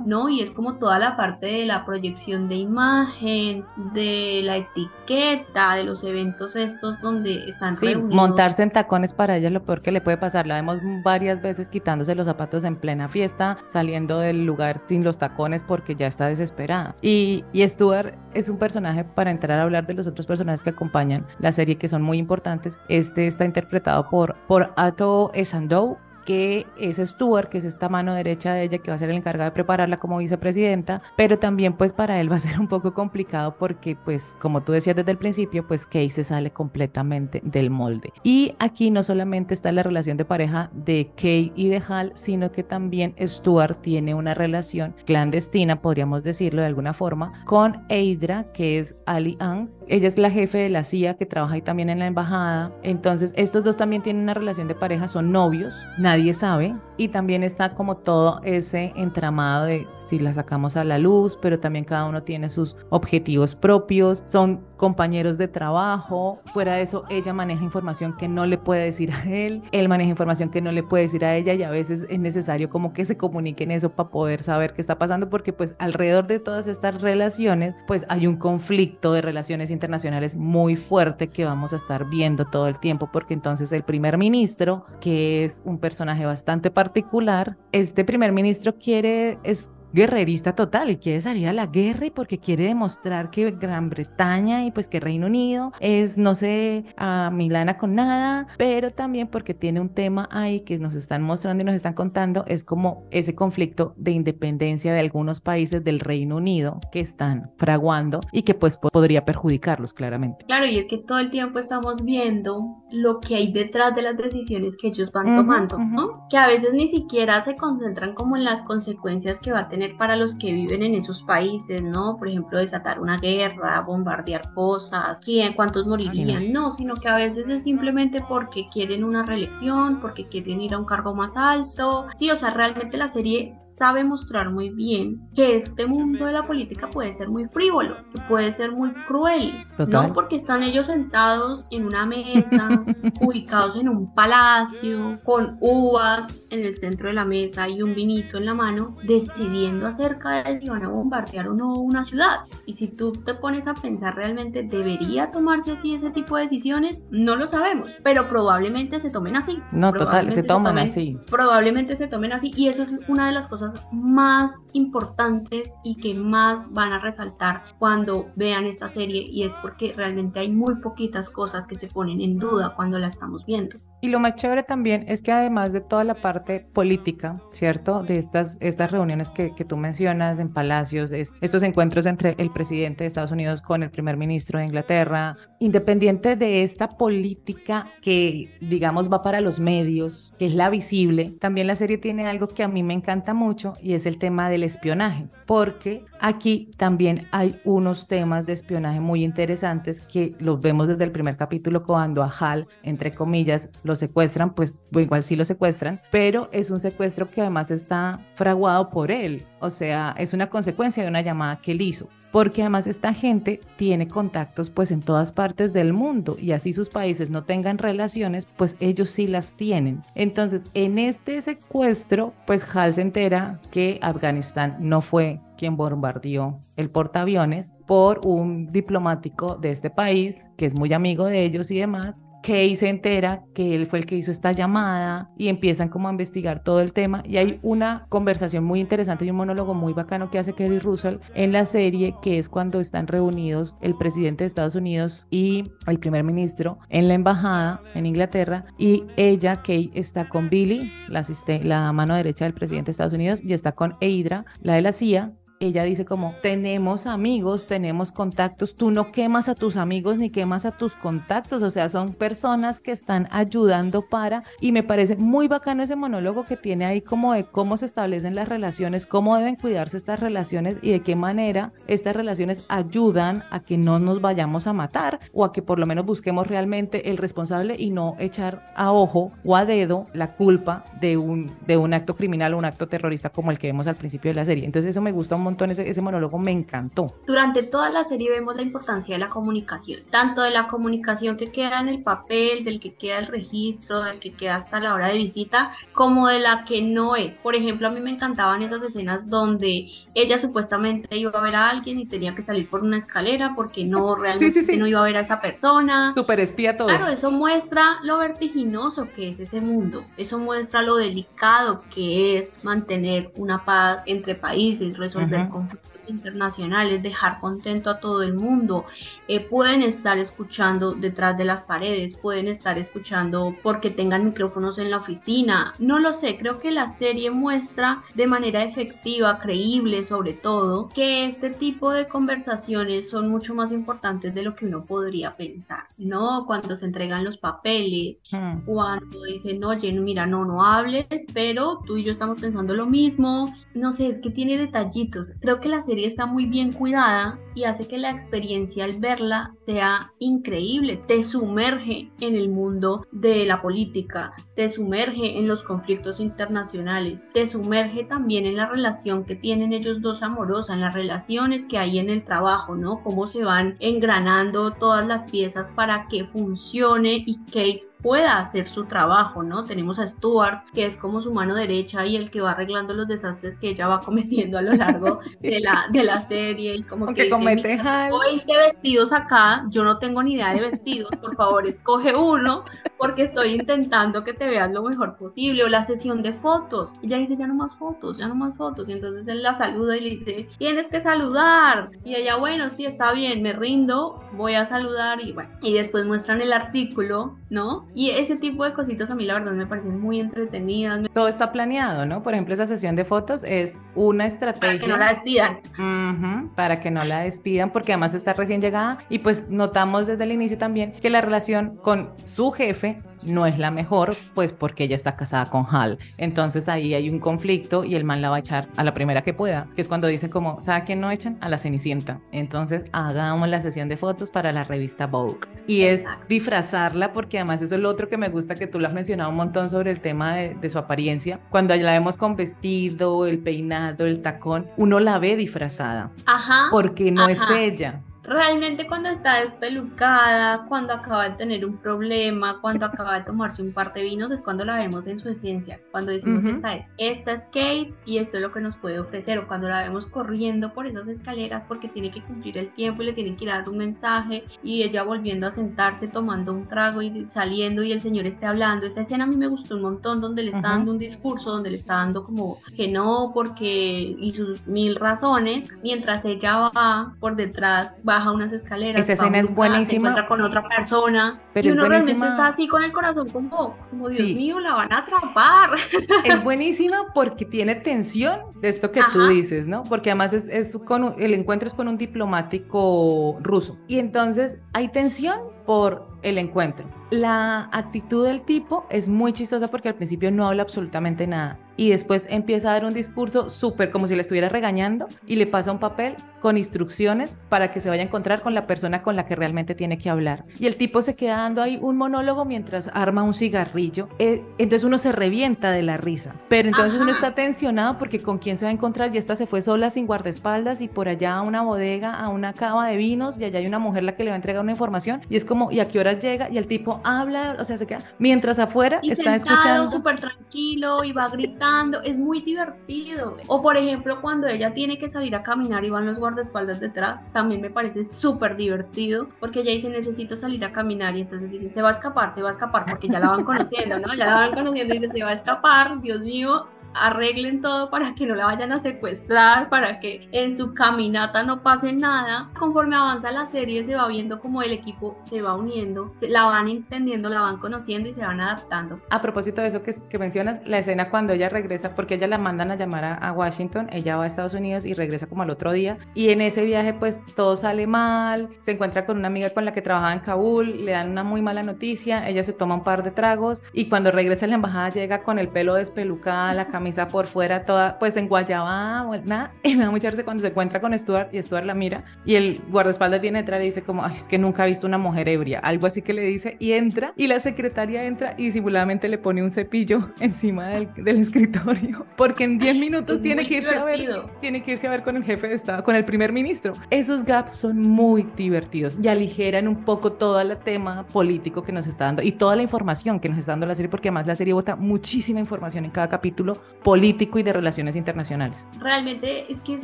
¿no? Y es como toda la parte de la proyección de imagen, de la etiqueta, de los eventos estos donde están sí, montarse en tacones para ella es lo peor que le puede pasar. La vemos varias veces quitándose los zapatos en plena fiesta, saliendo del lugar sin los tacones porque ya está desesperada. Y, y Stuart es un personaje para entrar a hablar de los otros personajes que acompañan la serie que son muy importantes. Este está interpretado por, por Ato Esandou que es Stuart, que es esta mano derecha de ella que va a ser el encargado de prepararla como vicepresidenta, pero también pues para él va a ser un poco complicado porque pues como tú decías desde el principio, pues Kay se sale completamente del molde. Y aquí no solamente está la relación de pareja de Kay y de Hal, sino que también Stuart tiene una relación clandestina, podríamos decirlo de alguna forma, con Eidra, que es Ali Ann, ella es la jefe de la CIA que trabaja ahí también en la embajada. Entonces, estos dos también tienen una relación de pareja, son novios, nadie sabe. Y también está como todo ese entramado de si la sacamos a la luz, pero también cada uno tiene sus objetivos propios, son compañeros de trabajo. Fuera de eso, ella maneja información que no le puede decir a él, él maneja información que no le puede decir a ella y a veces es necesario como que se comuniquen eso para poder saber qué está pasando porque pues alrededor de todas estas relaciones pues hay un conflicto de relaciones internacionales muy fuerte que vamos a estar viendo todo el tiempo, porque entonces el primer ministro, que es un personaje bastante particular, este primer ministro quiere, es guerrerista total y quiere salir a la guerra y porque quiere demostrar que Gran Bretaña y pues que Reino Unido es, no sé, a Milana con nada, pero también porque tiene un tema ahí que nos están mostrando y nos están contando, es como ese conflicto de independencia de algunos países del Reino Unido que están fraguando y que pues podría perjudicarlos claramente. Claro, y es que todo el tiempo estamos viendo lo que hay detrás de las decisiones que ellos van tomando, ¿no? Que a veces ni siquiera se concentran como en las consecuencias que va a tener para los que viven en esos países, ¿no? Por ejemplo, desatar una guerra, bombardear cosas, quién, cuántos morirían, no, sino que a veces es simplemente porque quieren una reelección, porque quieren ir a un cargo más alto. Sí, o sea, realmente la serie sabe mostrar muy bien que este mundo de la política puede ser muy frívolo, que puede ser muy cruel, no porque están ellos sentados en una mesa, <laughs> ubicados en un palacio, con uvas en el centro de la mesa y un vinito en la mano, decidiendo acerca de si van a bombardear o no una ciudad. Y si tú te pones a pensar realmente, ¿debería tomarse así ese tipo de decisiones? No lo sabemos, pero probablemente se tomen así. No, total, se toman así. Probablemente se tomen así y eso es una de las cosas más importantes y que más van a resaltar cuando vean esta serie y es porque realmente hay muy poquitas cosas que se ponen en duda cuando la estamos viendo. Y lo más chévere también es que además de toda la parte política, ¿cierto? De estas, estas reuniones que, que tú mencionas en palacios, estos encuentros entre el presidente de Estados Unidos con el primer ministro de Inglaterra, independiente de esta política que, digamos, va para los medios, que es la visible, también la serie tiene algo que a mí me encanta mucho y es el tema del espionaje, porque aquí también hay unos temas de espionaje muy interesantes que los vemos desde el primer capítulo cuando a Hal, entre comillas, lo secuestran, pues igual sí lo secuestran, pero es un secuestro que además está fraguado por él, o sea, es una consecuencia de una llamada que él hizo porque además esta gente tiene contactos pues en todas partes del mundo y así sus países no tengan relaciones, pues ellos sí las tienen. Entonces, en este secuestro, pues Hal se entera que Afganistán no fue quien bombardeó el portaaviones por un diplomático de este país que es muy amigo de ellos y demás Kay se entera que él fue el que hizo esta llamada y empiezan como a investigar todo el tema. Y hay una conversación muy interesante y un monólogo muy bacano que hace Kerry Russell en la serie que es cuando están reunidos el presidente de Estados Unidos y el primer ministro en la embajada en Inglaterra. Y ella, Kay, está con Billy, la, la mano derecha del presidente de Estados Unidos y está con Eidra, la de la CIA ella dice como, tenemos amigos, tenemos contactos, tú no quemas a tus amigos ni quemas a tus contactos, o sea, son personas que están ayudando para, y me parece muy bacano ese monólogo que tiene ahí como de cómo se establecen las relaciones, cómo deben cuidarse estas relaciones y de qué manera estas relaciones ayudan a que no nos vayamos a matar o a que por lo menos busquemos realmente el responsable y no echar a ojo o a dedo la culpa de un, de un acto criminal o un acto terrorista como el que vemos al principio de la serie. Entonces eso me gusta un montón, ese, ese monólogo me encantó. Durante toda la serie vemos la importancia de la comunicación, tanto de la comunicación que queda en el papel, del que queda el registro, del que queda hasta la hora de visita, como de la que no es. Por ejemplo, a mí me encantaban esas escenas donde ella supuestamente iba a ver a alguien y tenía que salir por una escalera porque no <laughs> realmente no iba a ver a esa persona. Super espía todo. Claro, eso muestra lo vertiginoso que es ese mundo. Eso muestra lo delicado que es mantener una paz entre países, resolver conflictos internacionales, dejar contento a todo el mundo. Eh, pueden estar escuchando detrás de las paredes, pueden estar escuchando porque tengan micrófonos en la oficina. No lo sé, creo que la serie muestra de manera efectiva, creíble sobre todo, que este tipo de conversaciones son mucho más importantes de lo que uno podría pensar, ¿no? Cuando se entregan los papeles, hmm. cuando dicen, oye, mira, no, no hables, pero tú y yo estamos pensando lo mismo. No sé, que tiene detallitos. Creo que la serie está muy bien cuidada y hace que la experiencia al verla sea increíble. Te sumerge en el mundo de la política, te sumerge en los conflictos internacionales, te sumerge también en la relación que tienen ellos dos amorosa, en las relaciones que hay en el trabajo, ¿no? Cómo se van engranando todas las piezas para que funcione y que pueda hacer su trabajo, ¿no? Tenemos a Stuart, que es como su mano derecha y el que va arreglando los desastres que ella va <laughs> cometiendo a lo largo de la, de la serie y como que comete hoy vestidos acá, yo no tengo ni idea de vestidos, por favor escoge uno porque estoy intentando que te veas lo mejor posible o la sesión de fotos. Ella dice ya no más fotos, ya no más fotos y entonces él la saluda y le dice tienes que saludar y ella bueno sí está bien me rindo voy a saludar y bueno y después muestran el artículo, ¿no? Y ese tipo de cositas a mí la verdad me parecen muy entretenidas. Todo está planeado, ¿no? Por ejemplo, esa sesión de fotos es una estrategia. Para que no la despidan. para que no la despidan, porque además está recién llegada y pues notamos desde el inicio también que la relación con su jefe no es la mejor, pues porque ella está casada con Hal. Entonces ahí hay un conflicto y el man la va a echar a la primera que pueda, que es cuando dicen como, ¿sabe quién no echan? A la Cenicienta. Entonces hagamos la sesión de fotos para la revista Vogue. Y es disfrazarla porque además eso es lo otro que me gusta que tú lo has mencionado un montón sobre el tema de, su apariencia. Cuando la vemos con vestido, el peinado, el tacón, uno la ve disfrazada. Ajá. Porque no es ella realmente cuando está despelucada, cuando acaba de tener un problema, cuando acaba de tomarse un par de vinos, es cuando la vemos en su esencia, cuando decimos esta es, esta es Kate y esto es lo que nos puede ofrecer, o cuando la vemos corriendo por esas escaleras porque tiene que cumplir el tiempo y le tienen que dar un mensaje y ella volviendo a sentarse tomando un trago y saliendo y el señor esté hablando, esa escena a mí me gustó un montón donde le está dando un discurso, donde le está dando como que no porque y sus mil razones, mientras ella va por detrás, baja unas escaleras. Esa escena es buenísima. Se encuentra con otra persona. Pero y uno realmente está así con el corazón como, como Dios mío, la van a atrapar. <laughs> Es buenísima porque tiene tensión de esto que tú dices, ¿no? Porque además es, es con, el encuentro es con un diplomático ruso. Y entonces hay tensión por el encuentro. La actitud del tipo es muy chistosa porque al principio no habla absolutamente nada y después empieza a dar un discurso súper como si le estuviera regañando y le pasa un papel con instrucciones para que se vaya a encontrar con la persona con la que realmente tiene que hablar. Y el tipo se queda dando ahí un monólogo mientras arma un cigarrillo. Eh, entonces uno se revienta de la risa. Pero entonces uno está tensionado porque con quién se va a encontrar y esta se fue sola sin guardaespaldas y por allá a una bodega, a una cava de vinos y allá hay una mujer la que le va a entregar una información y es como, ¿y a qué hora llega? Y el tipo habla, o sea, se queda. Mientras afuera está escuchando. súper tranquilo y va gritando, es muy divertido. O por ejemplo, cuando ella tiene que salir a caminar y van los guardaespaldas detrás, también me parece súper divertido porque ella dice, necesito salir a caminar y entonces dicen, se va a escapar, se va a escapar porque ya la van conociendo, ¿no? Ya la van conociendo y dice, se va a escapar, Dios mío, arreglen todo para que no la vayan a secuestrar, para que en su caminata no pase nada. Conforme avanza la serie se va viendo como el equipo se va uniendo, se la van entendiendo, la van conociendo y se van adaptando. A propósito de eso que, que mencionas, la escena cuando ella regresa, porque ella la mandan a llamar a, a Washington, ella va a Estados Unidos y regresa como al otro día y en ese viaje pues todo sale mal, se encuentra con una amiga con la que trabajaba en Kabul, le dan una muy mala noticia, ella se toma un par de tragos y cuando regresa a la embajada llega con el pelo despelucada, la <laughs> camisa por fuera toda pues en guayaba, nada, <laughs> y me da mucha risa cuando se encuentra con Stuart y Stuart la mira y el guardaespaldas viene detrás y dice como, Ay, es que nunca ha visto una mujer ebria, algo así que le dice y entra y la secretaria entra y simuladamente le pone un cepillo <laughs> encima del, del escritorio <laughs> porque en 10 minutos Es tiene que irse a ver, tiene que irse a ver con el jefe de Estado, con el primer ministro. Esos gaps son muy divertidos y aligeran un poco todo el tema político que nos está dando y toda la información que nos está dando la serie, porque además la serie bota muchísima información en cada capítulo político y de relaciones internacionales. Realmente es que es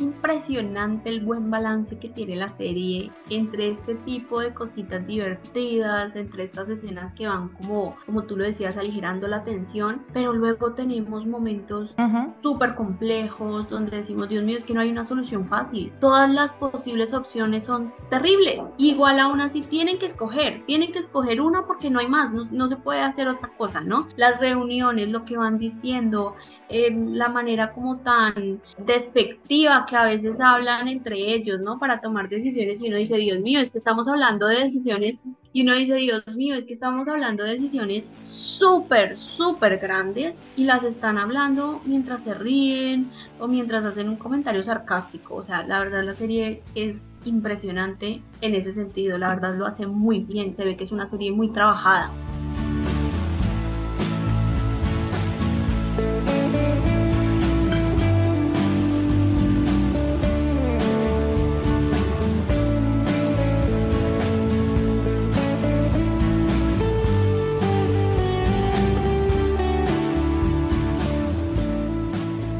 impresionante el buen balance que tiene la serie entre este tipo de cositas divertidas, entre estas escenas que van como, como tú lo decías, aligerando la tensión, pero luego tenemos momentos Ujú. súper complejos donde decimos, Dios mío, es que no hay una solución fácil. Todas las posibles opciones son terribles. Igual aún así tienen que escoger, tienen que escoger una porque no hay más, no, no se puede hacer otra cosa, ¿no? Las reuniones, lo que van diciendo, eh, la manera como tan despectiva que a veces hablan entre ellos, ¿no? Para tomar decisiones y uno dice, Dios mío, es que estamos hablando de decisiones y uno dice, Dios mío, es que estamos hablando de decisiones súper, súper grandes y las están hablando mientras se ríen o mientras hacen un comentario sarcástico. O sea, la verdad la serie es impresionante en ese sentido, la verdad lo hace muy bien, se ve que es una serie muy trabajada.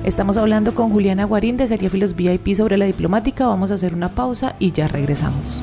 Estamos hablando con Juliana Guarín de Seriefilos VIP sobre la diplomática. Vamos a hacer una pausa y ya regresamos.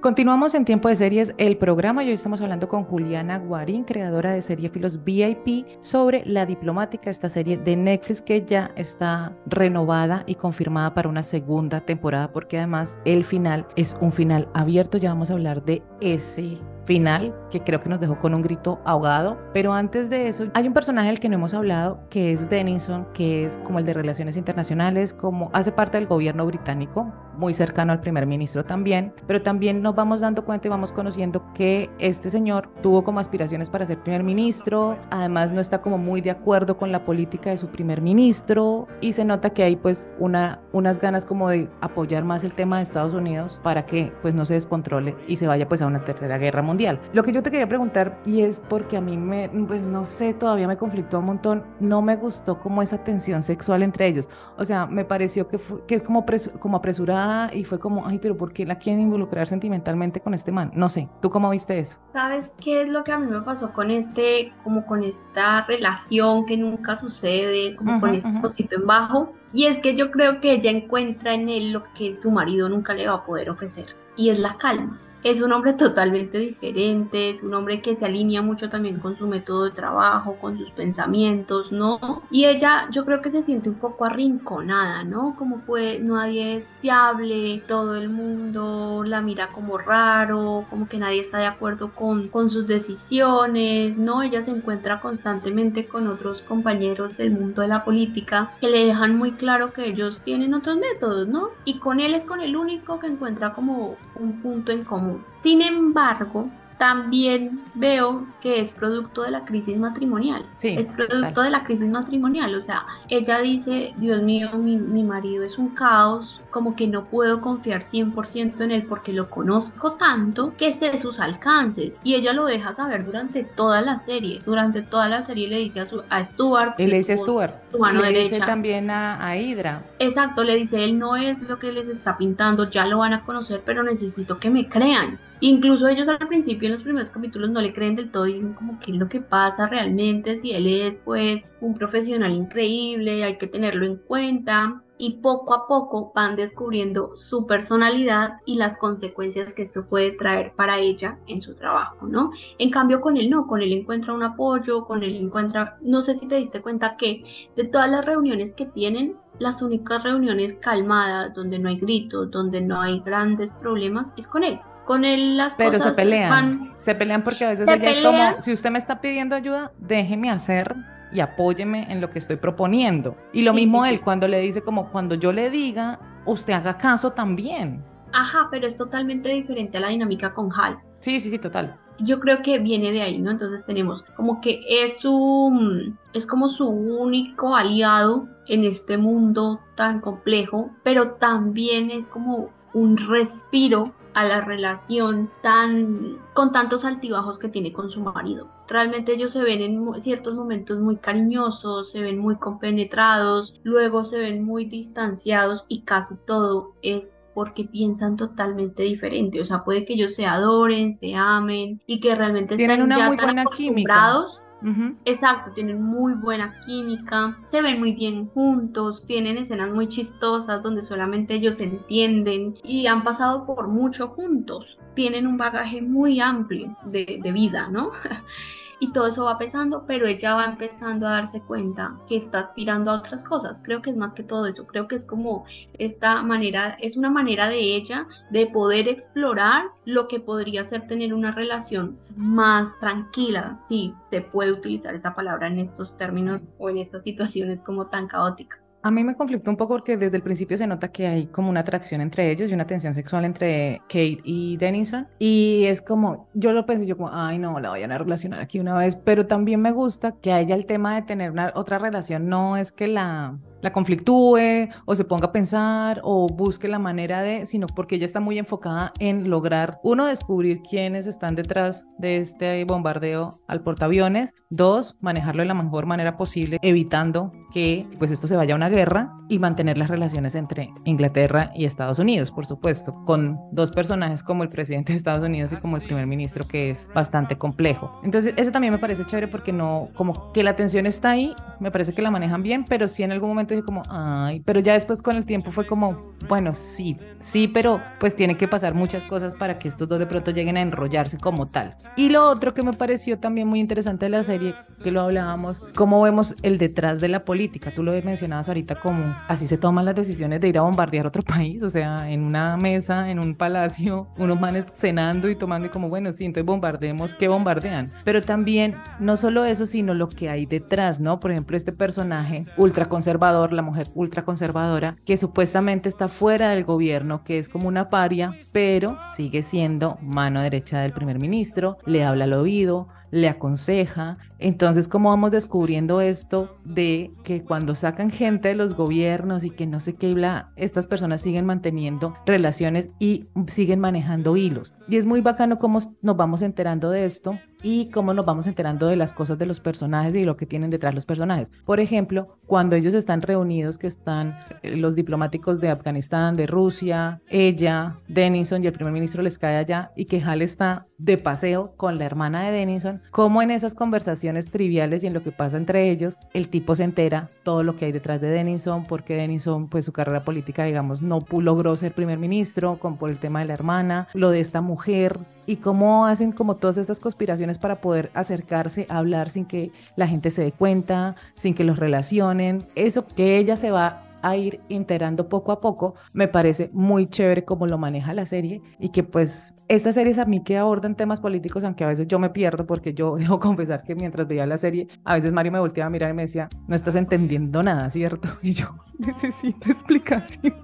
Continuamos en Tiempo de Series, el programa, y hoy estamos hablando con Juliana Guarín, creadora de Seriefilos VIP, sobre La Diplomática, esta serie de Netflix que ya está renovada y confirmada para una segunda temporada, porque además el final es un final abierto, ya vamos a hablar de ese final que creo que nos dejó con un grito ahogado. Pero antes de eso, hay un personaje del que no hemos hablado, que es Denison, que es como el de Relaciones Internacionales, como hace parte del gobierno británico, muy cercano al primer ministro también, pero también nos vamos dando cuenta y vamos conociendo que este señor tuvo como aspiraciones para ser primer ministro, además no está como muy de acuerdo con la política de su primer ministro y se nota que hay pues una, unas ganas como de apoyar más el tema de Estados Unidos para que pues no se descontrole y se vaya pues a una tercera guerra mundial. Lo que yo te quería preguntar y es porque a mí me, pues no sé, todavía me conflictó un montón, no me gustó como esa tensión sexual entre ellos, o sea, me pareció que, fue- que es como, pres- como apresurada y fue como, ay, pero ¿por qué la quieren involucrar sentimentalmente con este man? No sé, ¿tú cómo viste eso? ¿Sabes qué es lo que a mí me pasó con este, como con esta relación que nunca sucede, como con este cosito en bajo? Y es que yo creo que ella encuentra en él lo que su marido nunca le va a poder ofrecer, y es la calma. Es un hombre <laughs> totalmente diferente, es un hombre que se alinea mucho también con su método de trabajo, con sus pensamientos, ¿no? Y ella yo creo que se siente un poco arrinconada, ¿no? Como pues nadie es fiable, todo el mundo la mira como raro, como que nadie está de acuerdo con, con sus decisiones, ¿no? Ella se encuentra constantemente con otros compañeros del mundo de la política que le dejan muy claro que ellos tienen otros métodos, ¿no? Y con él es con el único que encuentra como un punto en común. Sin embargo, también veo que es producto de la crisis matrimonial. Sí, es producto de la crisis matrimonial. O sea, ella dice, Dios mío, mi, mi marido es un caos, como que no puedo confiar 100% en él porque lo conozco tanto que sé sus alcances. Y ella lo deja saber durante toda la serie. Durante toda la serie le dice a, su, a Stuart. Y le dice Stuart. su mano le dice también a, a Hydra. Exacto, le dice, él no es lo que les está pintando, ya lo van a conocer, pero necesito que me crean. Incluso ellos al principio en los primeros capítulos no le creen del todo y dicen como qué es lo que pasa realmente, si él es pues un profesional increíble, hay que tenerlo en cuenta. Y poco a poco van descubriendo su personalidad y las consecuencias que esto puede traer para ella en su trabajo, ¿no? En cambio con él no, con él encuentra un apoyo, con él encuentra, no sé si te diste cuenta que de todas las reuniones que tienen, las únicas reuniones calmadas, donde no hay gritos, donde no hay grandes problemas, es con él. Con él las Pero cosas se pelean. van- Se pelean porque a veces ella es como, si usted me está pidiendo ayuda, déjeme hacer y apóyeme en lo que estoy proponiendo. Y lo Sí, mismo sí, él sí. cuando le dice como, cuando yo le diga, usted haga caso también. Ajá, pero es totalmente diferente a la dinámica con Hal. Sí, sí, sí, total. Yo creo que viene de ahí, ¿no? Entonces tenemos como que es su, es como su único aliado en este mundo tan complejo, pero también es como un respiro a la relación tan con tantos altibajos que tiene con su marido. Realmente ellos se ven en ciertos momentos muy cariñosos, se ven muy compenetrados, luego se ven muy distanciados y casi todo es porque piensan totalmente diferente. O sea, puede que ellos se adoren, se amen y que realmente Tienen estén una ya muy tan buena química. Ujú. Exacto, tienen muy buena química, se ven muy bien juntos, tienen escenas muy chistosas donde solamente ellos entienden y han pasado por mucho juntos. Tienen un bagaje muy amplio de vida, ¿no? <laughs> Y todo eso va pesando, pero ella va empezando a darse cuenta que está aspirando a otras cosas. Creo que es más que todo eso. Creo que es como esta manera, es una manera de ella de poder explorar lo que podría ser tener una relación más tranquila, si se puede utilizar esa palabra en estos términos o en estas situaciones como tan caóticas. A mí me conflictó un poco porque desde el principio se nota que hay como una atracción entre ellos y una tensión sexual entre Kate y Denison. Y es como, yo lo pensé, yo como, ay no, la vayan a relacionar aquí una vez, pero también me gusta que a ella el tema de tener una otra relación no es que la, la conflictúe o se ponga a pensar o busque la manera de, sino porque ella está muy enfocada en lograr, uno, descubrir quiénes están detrás de este bombardeo al portaaviones, dos, manejarlo de la mejor manera posible, evitando que pues esto se vaya a una guerra y mantener las relaciones entre Inglaterra y Estados Unidos, por supuesto, con dos personajes como el presidente de Estados Unidos y como el primer ministro, que es bastante complejo. Entonces, eso también me parece chévere porque no, como que la tensión está ahí, me parece que la manejan bien, pero sí en algún momento dije como, ay, pero ya después con el tiempo fue como, bueno, sí, sí, pero pues tiene que pasar muchas cosas para que estos dos de pronto lleguen a enrollarse como tal. Y lo otro que me pareció también muy interesante de la serie, que lo hablábamos, cómo vemos el detrás de la política. Tú lo mencionabas ahorita como así se toman las decisiones de ir a bombardear otro país, o sea, en una mesa, en un palacio, unos manes cenando y tomando y como, bueno, sí, entonces bombardemos, ¿qué bombardean? Pero también, no solo eso, sino lo que hay detrás, ¿no? Por ejemplo, este personaje ultraconservador, la mujer ultraconservadora, que supuestamente está fuera del gobierno, que es como una paria, pero sigue siendo mano derecha del primer ministro, le habla al oído, le aconseja. Entonces, ¿cómo vamos descubriendo esto de que cuando sacan gente de los gobiernos y que no sé qué, bla, estas personas siguen manteniendo relaciones y siguen manejando hilos? Y es muy bacano cómo nos vamos enterando de esto y cómo nos vamos enterando de las cosas de los personajes y lo que tienen detrás los personajes. Por ejemplo, cuando ellos están reunidos, que están eh, los diplomáticos de Afganistán, de Rusia, ella, Denison y el primer ministro les cae allá y que Hal está de paseo con la hermana de Denison, como en esas conversaciones triviales y en lo que pasa entre ellos, el tipo se entera todo lo que hay detrás de Denison, porque Denison, pues su carrera política, digamos, no logró ser primer ministro, con por el tema de la hermana, lo de esta mujer, y cómo hacen como todas estas conspiraciones para poder acercarse a hablar sin que la gente se dé cuenta, sin que los relacionen, eso que ella se va a ir integrando poco a poco, me parece muy chévere como lo maneja la serie y que pues estas series a mí que abordan temas políticos, aunque a veces yo me pierdo porque yo <laughs> debo confesar que mientras veía la serie, a veces Mario me volteaba a mirar y me decía, no estás entendiendo nada, ¿cierto? <laughs> Y yo necesito explicación.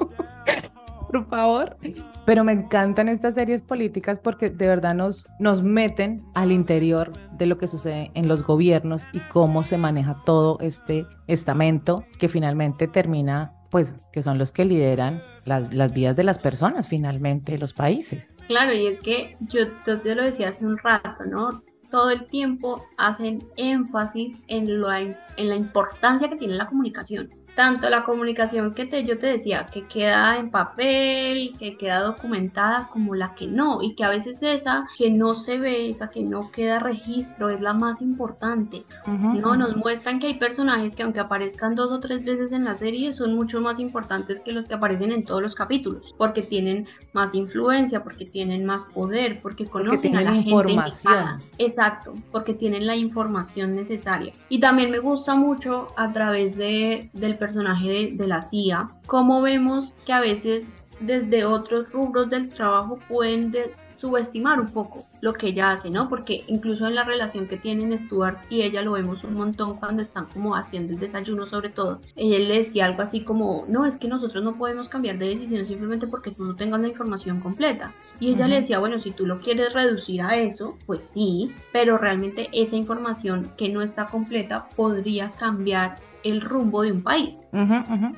<laughs> por favor. Pero me encantan estas series políticas porque de verdad nos, nos meten al interior de lo que sucede en los gobiernos y cómo se maneja todo este estamento que finalmente termina pues que son los que lideran las, las, vidas de las personas finalmente, los países. Claro, y es que yo, yo te lo decía hace un rato, ¿no? todo el tiempo hacen énfasis en, lo, en la importancia que tiene la comunicación tanto la comunicación que te, yo te decía, que queda en papel, que queda documentada, como la que no, y que a veces esa que no se ve, esa que no queda registro, es la más importante. no, nos muestran que hay personajes que aunque aparezcan dos o tres veces en la serie, son mucho más importantes que los que aparecen en todos los capítulos, porque tienen más influencia, porque tienen más poder, porque conocen a la información. Exacto, porque tienen la información necesaria. Y también me gusta mucho a través de, del personaje de, la CIA, como vemos que a veces desde otros rubros del trabajo pueden subestimar un poco lo que ella hace, ¿no? Porque incluso en la relación que tienen Stuart y ella lo vemos un montón cuando están como haciendo el desayuno sobre todo. Ella le decía algo así como, no, es que nosotros no podemos cambiar de decisión simplemente porque tú no tengas la información completa. Y ella le decía, bueno, si tú lo quieres reducir a eso, pues sí, pero realmente esa información que no está completa podría cambiar el rumbo de un país.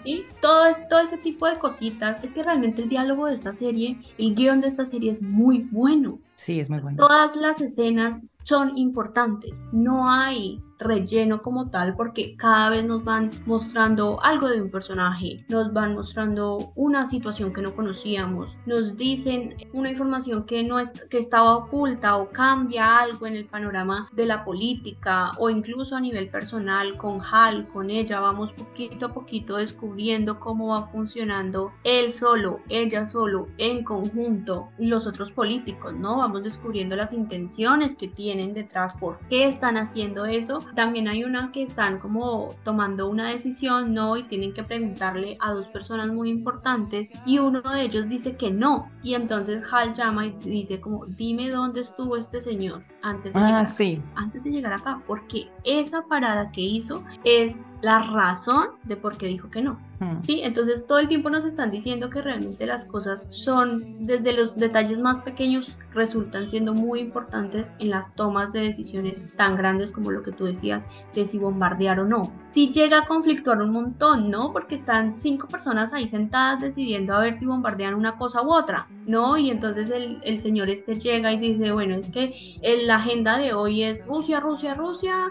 Y todo, todo ese tipo de cositas. Es que realmente el diálogo de esta serie, el guion de esta serie es muy bueno. Sí, es muy bueno. Todas las escenas son importantes. No hay relleno como tal porque cada vez nos van mostrando algo de un personaje, nos van mostrando una situación que no conocíamos, nos dicen una información que no es, que estaba oculta o cambia algo en el panorama de la política o incluso a nivel personal con Hal, con ella vamos poquito a poquito descubriendo cómo va funcionando él solo, ella solo, en conjunto los otros políticos, ¿no? Vamos descubriendo las intenciones que tienen detrás, por qué están haciendo eso también hay una que están como tomando una decisión, ¿no? Y tienen que preguntarle a dos personas muy importantes y uno de ellos dice que no. Y entonces Hal llama y dice como, dime dónde estuvo este señor antes de, ah, llegar, antes de llegar acá, porque esa parada que hizo es la razón de por qué dijo que no. Sí, entonces todo el tiempo nos están diciendo que realmente las cosas son, desde los detalles más pequeños, resultan siendo muy importantes en las tomas de decisiones tan grandes como lo que tú decías de si bombardear o no. Si llega a conflictuar un montón, ¿no? Porque están cinco personas ahí sentadas decidiendo a ver si bombardean una cosa u otra, ¿no? Y entonces el, el señor este llega y dice, bueno, es que la agenda de hoy es Rusia, Rusia, Rusia,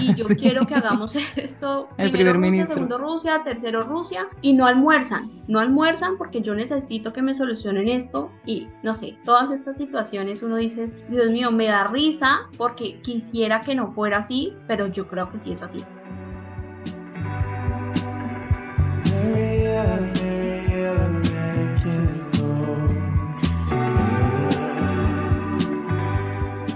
y yo <laughs> quiero que hagamos <laughs> esto. El primer Rusia, ministro. Segundo Rusia, tercero Rusia, y no almuerzan. No almuerzan porque yo necesito que me solucionen esto. Y no sé, todas estas situaciones uno dice, Dios mío, me da risa porque quisiera que no fuera así, pero yo creo que sí es así.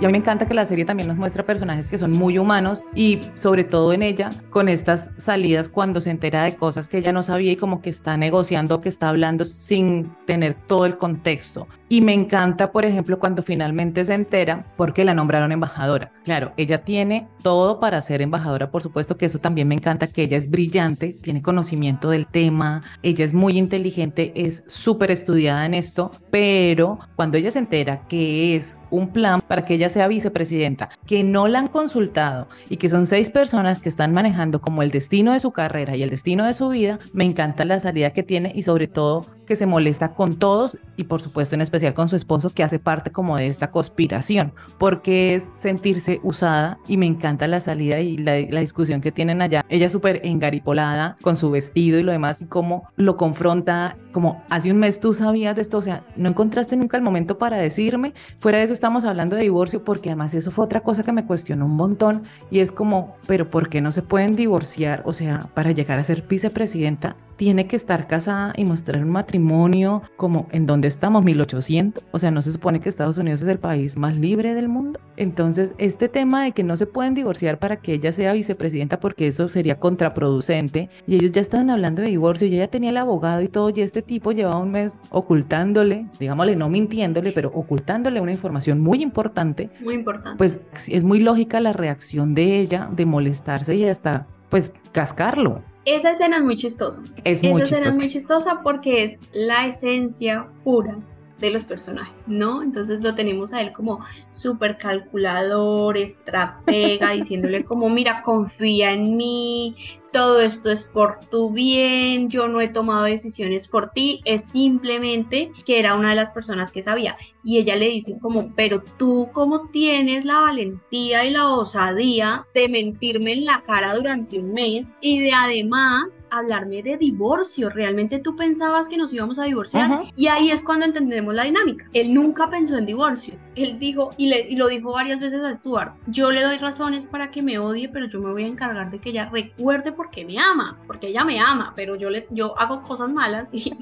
A mí me encanta que la serie también nos muestra personajes que son muy humanos y sobre todo en ella con estas salidas cuando se entera de cosas que ella no sabía y como que está negociando, que está hablando sin tener todo el contexto. Y me encanta, por ejemplo, cuando finalmente se entera porque la nombraron embajadora. Claro, ella tiene todo para ser embajadora, por supuesto que eso también me encanta, que ella es brillante, tiene conocimiento del tema, ella es muy inteligente, es súper estudiada en esto, pero cuando ella se entera que es un plan para que ella sea vicepresidenta, que no la han consultado y que son seis personas que están manejando como el destino de su carrera y el destino de su vida, me encanta la salida que tiene y sobre todo que se molesta con todos y por supuesto en especial con su esposo que hace parte como de esta conspiración, porque es sentirse usada y me encanta la salida y la, discusión que tienen allá. Ella súper engaripolada con su vestido y lo demás y cómo lo confronta, como hace un mes tú sabías de esto, o sea, no encontraste nunca el momento para decirme, fuera de eso estamos hablando de divorcio porque además eso fue otra cosa que me cuestionó un montón y es como, pero ¿por qué no se pueden divorciar? O sea, para llegar a ser vicepresidenta tiene que estar casada y mostrar un matrimonio como en donde estamos, 1800. O sea, no se supone que Estados Unidos es el país más libre del mundo. Entonces, este tema de que no se pueden divorciar para que ella sea vicepresidenta porque eso sería contraproducente y ellos ya estaban hablando de divorcio y ella tenía el abogado y todo y este tipo llevaba un mes ocultándole, digámosle, no mintiéndole, pero ocultándole una información muy importante. Muy importante. Pues es muy lógica la reacción de ella de molestarse y hasta pues cascarlo esa escena es muy chistosa. Es esa muy escena chistosa. es muy chistosa porque es la esencia pura de los personajes, ¿no? Entonces lo tenemos a él como súper calculador, estratega, <laughs> diciéndole como, mira, confía en mí, todo esto es por tu bien, yo no he tomado decisiones por ti, es simplemente que era una de las personas que sabía. Y ella le dice como, pero tú cómo tienes la valentía y la osadía de mentirme en la cara durante un mes y de además hablarme de divorcio. Realmente tú pensabas que nos íbamos a divorciar. Ujú. Y ahí es cuando entendemos la dinámica. Él nunca pensó en divorcio. Él dijo, y, le, y lo dijo varias veces a Stuart, yo le doy razones para que me odie, pero yo me voy a encargar de que ella recuerde por qué me ama. Porque ella me ama, pero yo, le, yo hago cosas malas y,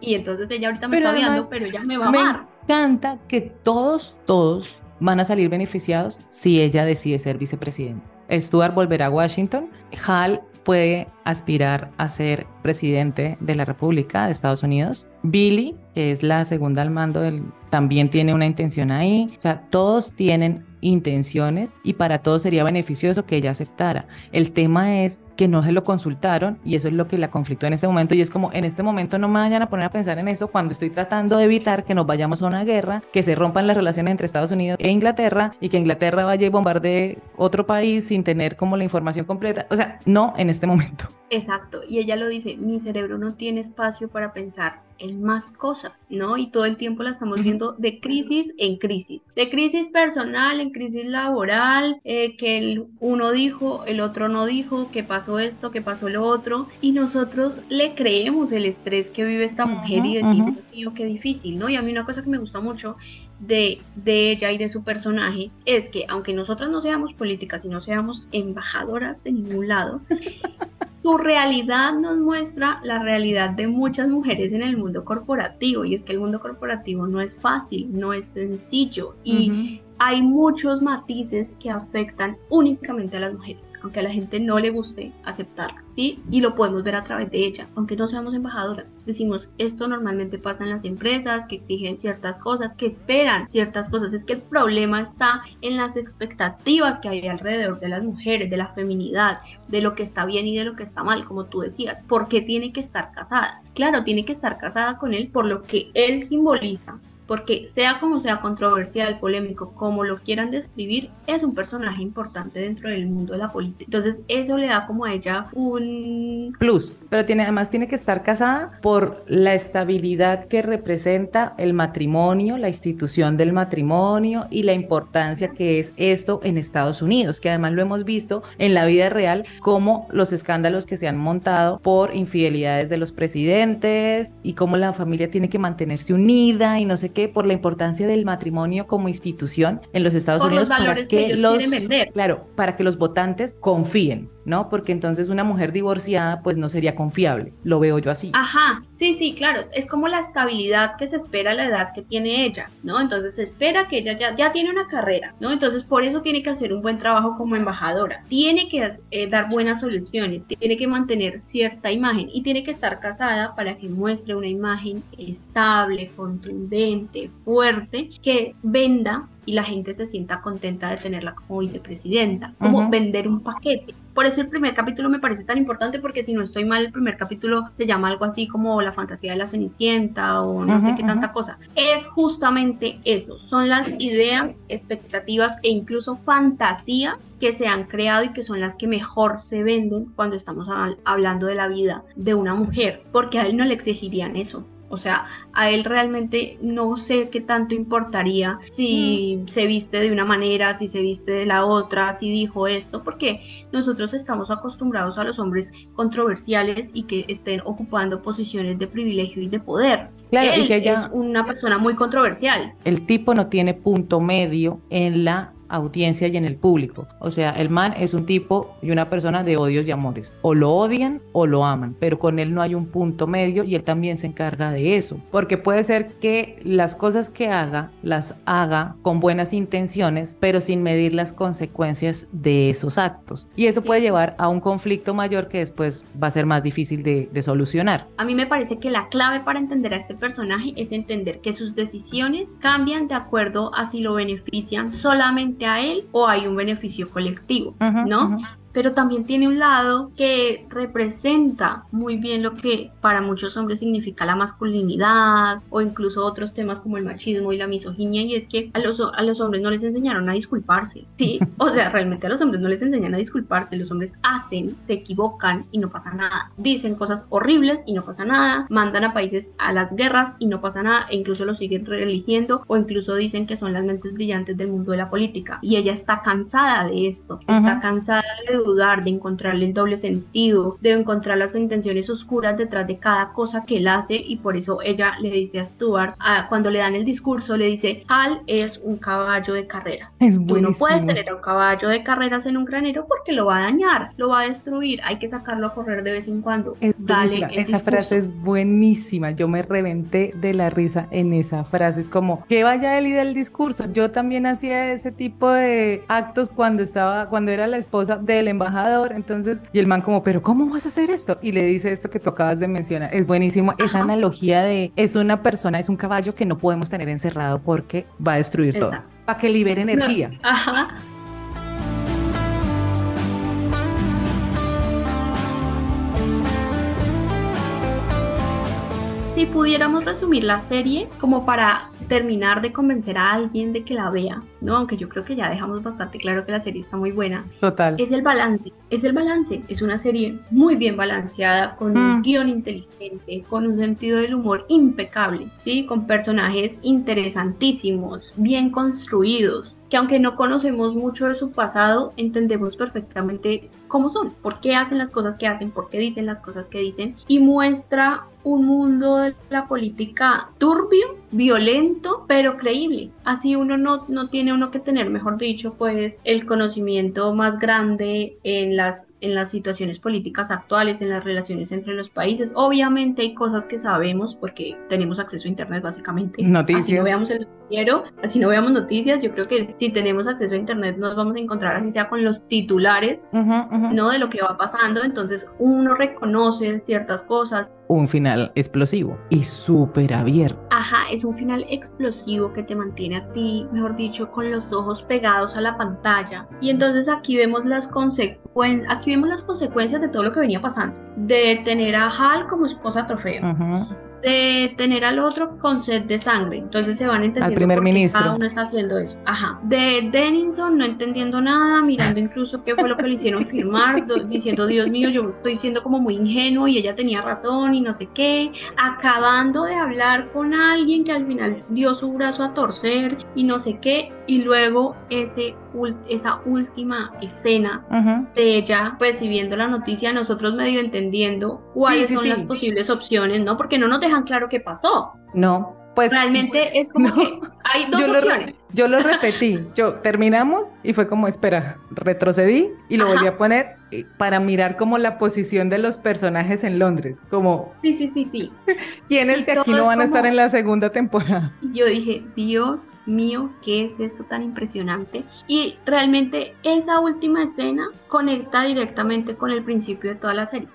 y entonces ella ahorita me Pero está además, pero ella me va a Me amar. encanta que todos, todos van a salir beneficiados si ella decide ser vicepresidente. Stuart volverá a Washington. Hal puede aspirar a ser presidente de la República de Estados Unidos. Billy, que es la segunda al mando, del, también tiene una intención ahí. O sea, todos tienen intenciones y para todos sería beneficioso que ella aceptara. El tema es que no se lo consultaron y eso es lo que la conflictó en este momento y es como en este momento no me vayan a poner a pensar en eso cuando estoy tratando de evitar que nos vayamos a una guerra, que se rompan las relaciones entre Estados Unidos e Inglaterra y que Inglaterra vaya y bombardee otro país sin tener como la información completa. O sea, no en este momento. Exacto, y ella lo dice, mi cerebro no tiene espacio para pensar en más cosas, ¿no? Y todo el tiempo la estamos viendo de crisis en crisis, de crisis personal en crisis laboral, eh, que el uno dijo, el otro no dijo, que pasó esto, que pasó lo otro, y nosotros le creemos el estrés que vive esta mujer y decimos, mío, qué difícil, ¿no? Y a mí una cosa que me gusta mucho de, de ella y de su personaje es que aunque nosotras no seamos políticas y no seamos embajadoras de ningún lado, <laughs> su realidad nos muestra la realidad de muchas mujeres en el mundo corporativo y es que el mundo corporativo no es fácil, no es sencillo y hay muchos matices que afectan únicamente a las mujeres, aunque a la gente no le guste aceptarlo, ¿sí? Y lo podemos ver a través de ella, aunque no seamos embajadoras. Decimos, esto normalmente pasa en las empresas que exigen ciertas cosas, que esperan ciertas cosas. Es que el problema está en las expectativas que hay alrededor de las mujeres, de la feminidad, de lo que está bien y de lo que está mal, como tú decías. ¿Por qué tiene que estar casada? Claro, tiene que estar casada con él por lo que él simboliza, porque sea como sea controversial, polémico, como lo quieran describir, es un personaje importante dentro del mundo de la política. Entonces eso le da como a ella un... Plus, pero tiene, además tiene que estar casada por la estabilidad que representa el matrimonio, la institución del matrimonio y la importancia que es esto en Estados Unidos, que además lo hemos visto en la vida real como los escándalos que se han montado por infidelidades de los presidentes y cómo la familia tiene que mantenerse unida y no sé qué, por la importancia del matrimonio como institución en los Estados Por los Unidos para que que los vender. claro, para que los votantes confíen, ¿no? Porque entonces una mujer divorciada pues no sería confiable, lo veo yo así. Ajá, sí, sí, claro, es como la estabilidad que se espera a la edad que tiene ella, ¿no? Entonces se espera que ella ya, ya tiene una carrera, ¿no? Entonces por eso tiene que hacer un buen trabajo como embajadora, tiene que eh, dar buenas soluciones, tiene que mantener cierta imagen y tiene que estar casada para que muestre una imagen estable, contundente, fuerte, que venda y la gente se sienta contenta de tenerla como vicepresidenta, como vender un paquete. Por eso el primer capítulo me parece tan importante porque si no estoy mal, el primer capítulo se llama algo así como La fantasía de la Cenicienta o no sé qué tanta cosa. Es justamente eso, son las ideas, expectativas e incluso fantasías que se han creado y que son las que mejor se venden cuando estamos hab- hablando de la vida de una mujer, porque a él no le exigirían eso. O sea, a él realmente no sé qué tanto importaría si se viste de una manera, si se viste de la otra, si dijo esto, porque nosotros estamos acostumbrados a los hombres controversiales y que estén ocupando posiciones de privilegio y de poder. Claro, y Él que ella- es una persona muy controversial. El tipo no tiene punto medio en la audiencia y en el público. O sea, el man es un tipo y una persona de odios y amores. O lo odian o lo aman, pero con él no hay un punto medio y él también se encarga de eso. Porque puede ser que las cosas que haga las haga con buenas intenciones, pero sin medir las consecuencias de esos actos. Y eso puede llevar a un conflicto mayor que después va a ser más difícil de, de solucionar. A mí me parece que la clave para entender a este personaje es entender que sus decisiones cambian de acuerdo a si lo benefician solamente a él o hay un beneficio colectivo, ¿no? Pero también tiene un lado que representa muy bien lo que para muchos hombres significa la masculinidad o incluso otros temas como el machismo y la misoginia y es que a los, a los hombres no les enseñaron a disculparse, ¿sí? <laughs> O sea, realmente a los hombres no les enseñan a disculparse, los hombres hacen, se equivocan y no pasa nada, dicen cosas horribles y no pasa nada, mandan a países a las guerras y no pasa nada e incluso lo siguen religiendo o incluso dicen que son las mentes brillantes del mundo de la política. Y ella está cansada de esto, está cansada de dudar, de encontrarle el doble sentido, de encontrar las intenciones oscuras detrás de cada cosa que él hace y por eso ella le dice a Stuart, cuando le dan el discurso, le dice, Hal es un caballo de carreras. Es Tú no puedes tener un caballo de carreras en un granero porque lo va a dañar, lo va a destruir, hay que sacarlo a correr de vez en cuando. Es Dale esa frase es buenísima, yo me reventé de la risa en esa frase, es como, que vaya él y del discurso, yo también hacía ese tipo de actos cuando estaba, cuando era la esposa del embajador, entonces, y el man como, pero ¿cómo vas a hacer esto? Y le dice esto que tú acabas de mencionar, es buenísimo, esa analogía de, es una persona, es un caballo que no podemos tener encerrado porque va a destruir todo, para que libere energía. Ajá. Si pudiéramos resumir la serie como para terminar de convencer a alguien de que la vea, ¿no? Aunque yo creo que ya dejamos bastante claro que la serie está muy buena. Total. Es el balance, es el balance. Es una serie muy bien balanceada, con un mm. guion inteligente, con un sentido del humor impecable, ¿sí? Con personajes interesantísimos, bien construidos, que aunque no conocemos mucho de su pasado, entendemos perfectamente cómo son, por qué hacen las cosas que hacen, por qué dicen las cosas que dicen, y muestra un mundo de la política turbio, violento, pero creíble. Así uno no, no tiene uno que tener, mejor dicho, pues el conocimiento más grande en las en las situaciones políticas actuales, en las relaciones entre los países. Obviamente hay cosas que sabemos porque tenemos acceso a internet básicamente. Noticias. Así no veamos el noticiero, así no veamos noticias, yo creo que si tenemos acceso a internet nos vamos a encontrar así sea con los titulares, ¿no? De lo que va pasando, entonces uno reconoce ciertas cosas. Un final explosivo y súper abierto. Ajá, es un final explosivo que te mantiene a ti, mejor dicho, con los ojos pegados a la pantalla. Y entonces aquí vemos las consecuencias, aquí las consecuencias de todo lo que venía pasando. De tener a Hal como esposa trofeo de tener al otro con sed de sangre. Entonces se van entendiendo al primer ministro. cada uno está haciendo eso. Ajá. De Denison no entendiendo nada, mirando incluso qué fue lo que le hicieron firmar, diciendo, Dios mío, yo estoy siendo como muy ingenuo y ella tenía razón y no sé qué. Acabando de hablar con alguien que al final dio su brazo a torcer y no sé qué. Y luego ese esa última escena de ella recibiendo la noticia, nosotros medio entendiendo cuáles son las posibles opciones, ¿no? Porque no nos dejan claro qué pasó. No, pues realmente es como que hay <laughs> dos opciones. yo lo <laughs> repetí, yo terminamos y fue como, espera, retrocedí y lo volví a poner eh, para mirar como la posición de los personajes en Londres, como... Sí, sí, sí, sí. <laughs> ¿Quiénes de aquí no van a estar en la segunda temporada? Yo dije, Dios mío, ¿qué es esto tan impresionante? Y realmente esa última escena conecta directamente con el principio de toda la serie.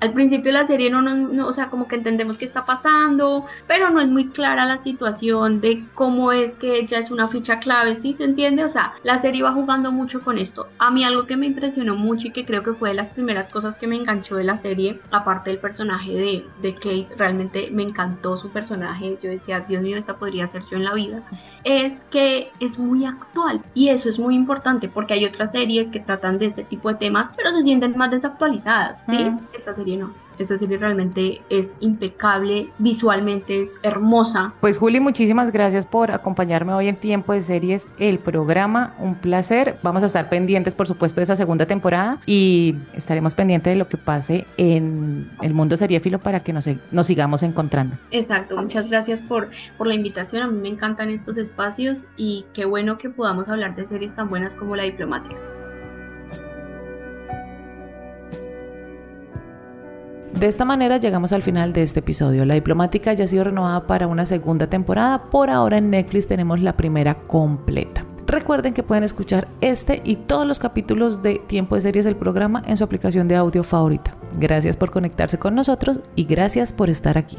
Al principio de la serie no, no, o sea, como que entendemos qué está pasando, pero no es muy clara la situación de cómo es que ella es una ficha clave, ¿sí se entiende? O sea, la serie va jugando mucho con esto. A mí algo que me impresionó mucho y que creo que fue de las primeras cosas que me enganchó de la serie, aparte del personaje de, de Kate, realmente me encantó su personaje, yo decía, Dios mío, esta podría ser yo en la vida, es que es muy actual y eso es muy importante porque hay otras series que tratan de este tipo de temas, pero se sienten más desactualizadas, ¿sí? Esta serie no. Esta serie realmente es impecable, visualmente es hermosa. Pues Juli, muchísimas gracias por acompañarme hoy en Tiempo de Series, el programa, un placer. Vamos a estar pendientes, por supuesto, de esa segunda temporada y estaremos pendientes de lo que pase en el mundo seriéfilo para que nos, nos sigamos encontrando. Exacto, muchas gracias por, por la invitación. A mí me encantan estos espacios y qué bueno que podamos hablar de series tan buenas como La Diplomática. De esta manera llegamos al final de este episodio. La diplomática ya ha sido renovada para una segunda temporada. Por ahora en Netflix tenemos la primera completa. Recuerden que pueden escuchar este y todos los capítulos de Tiempo de Series del programa en su aplicación de audio favorita. Gracias por conectarse con nosotros y gracias por estar aquí.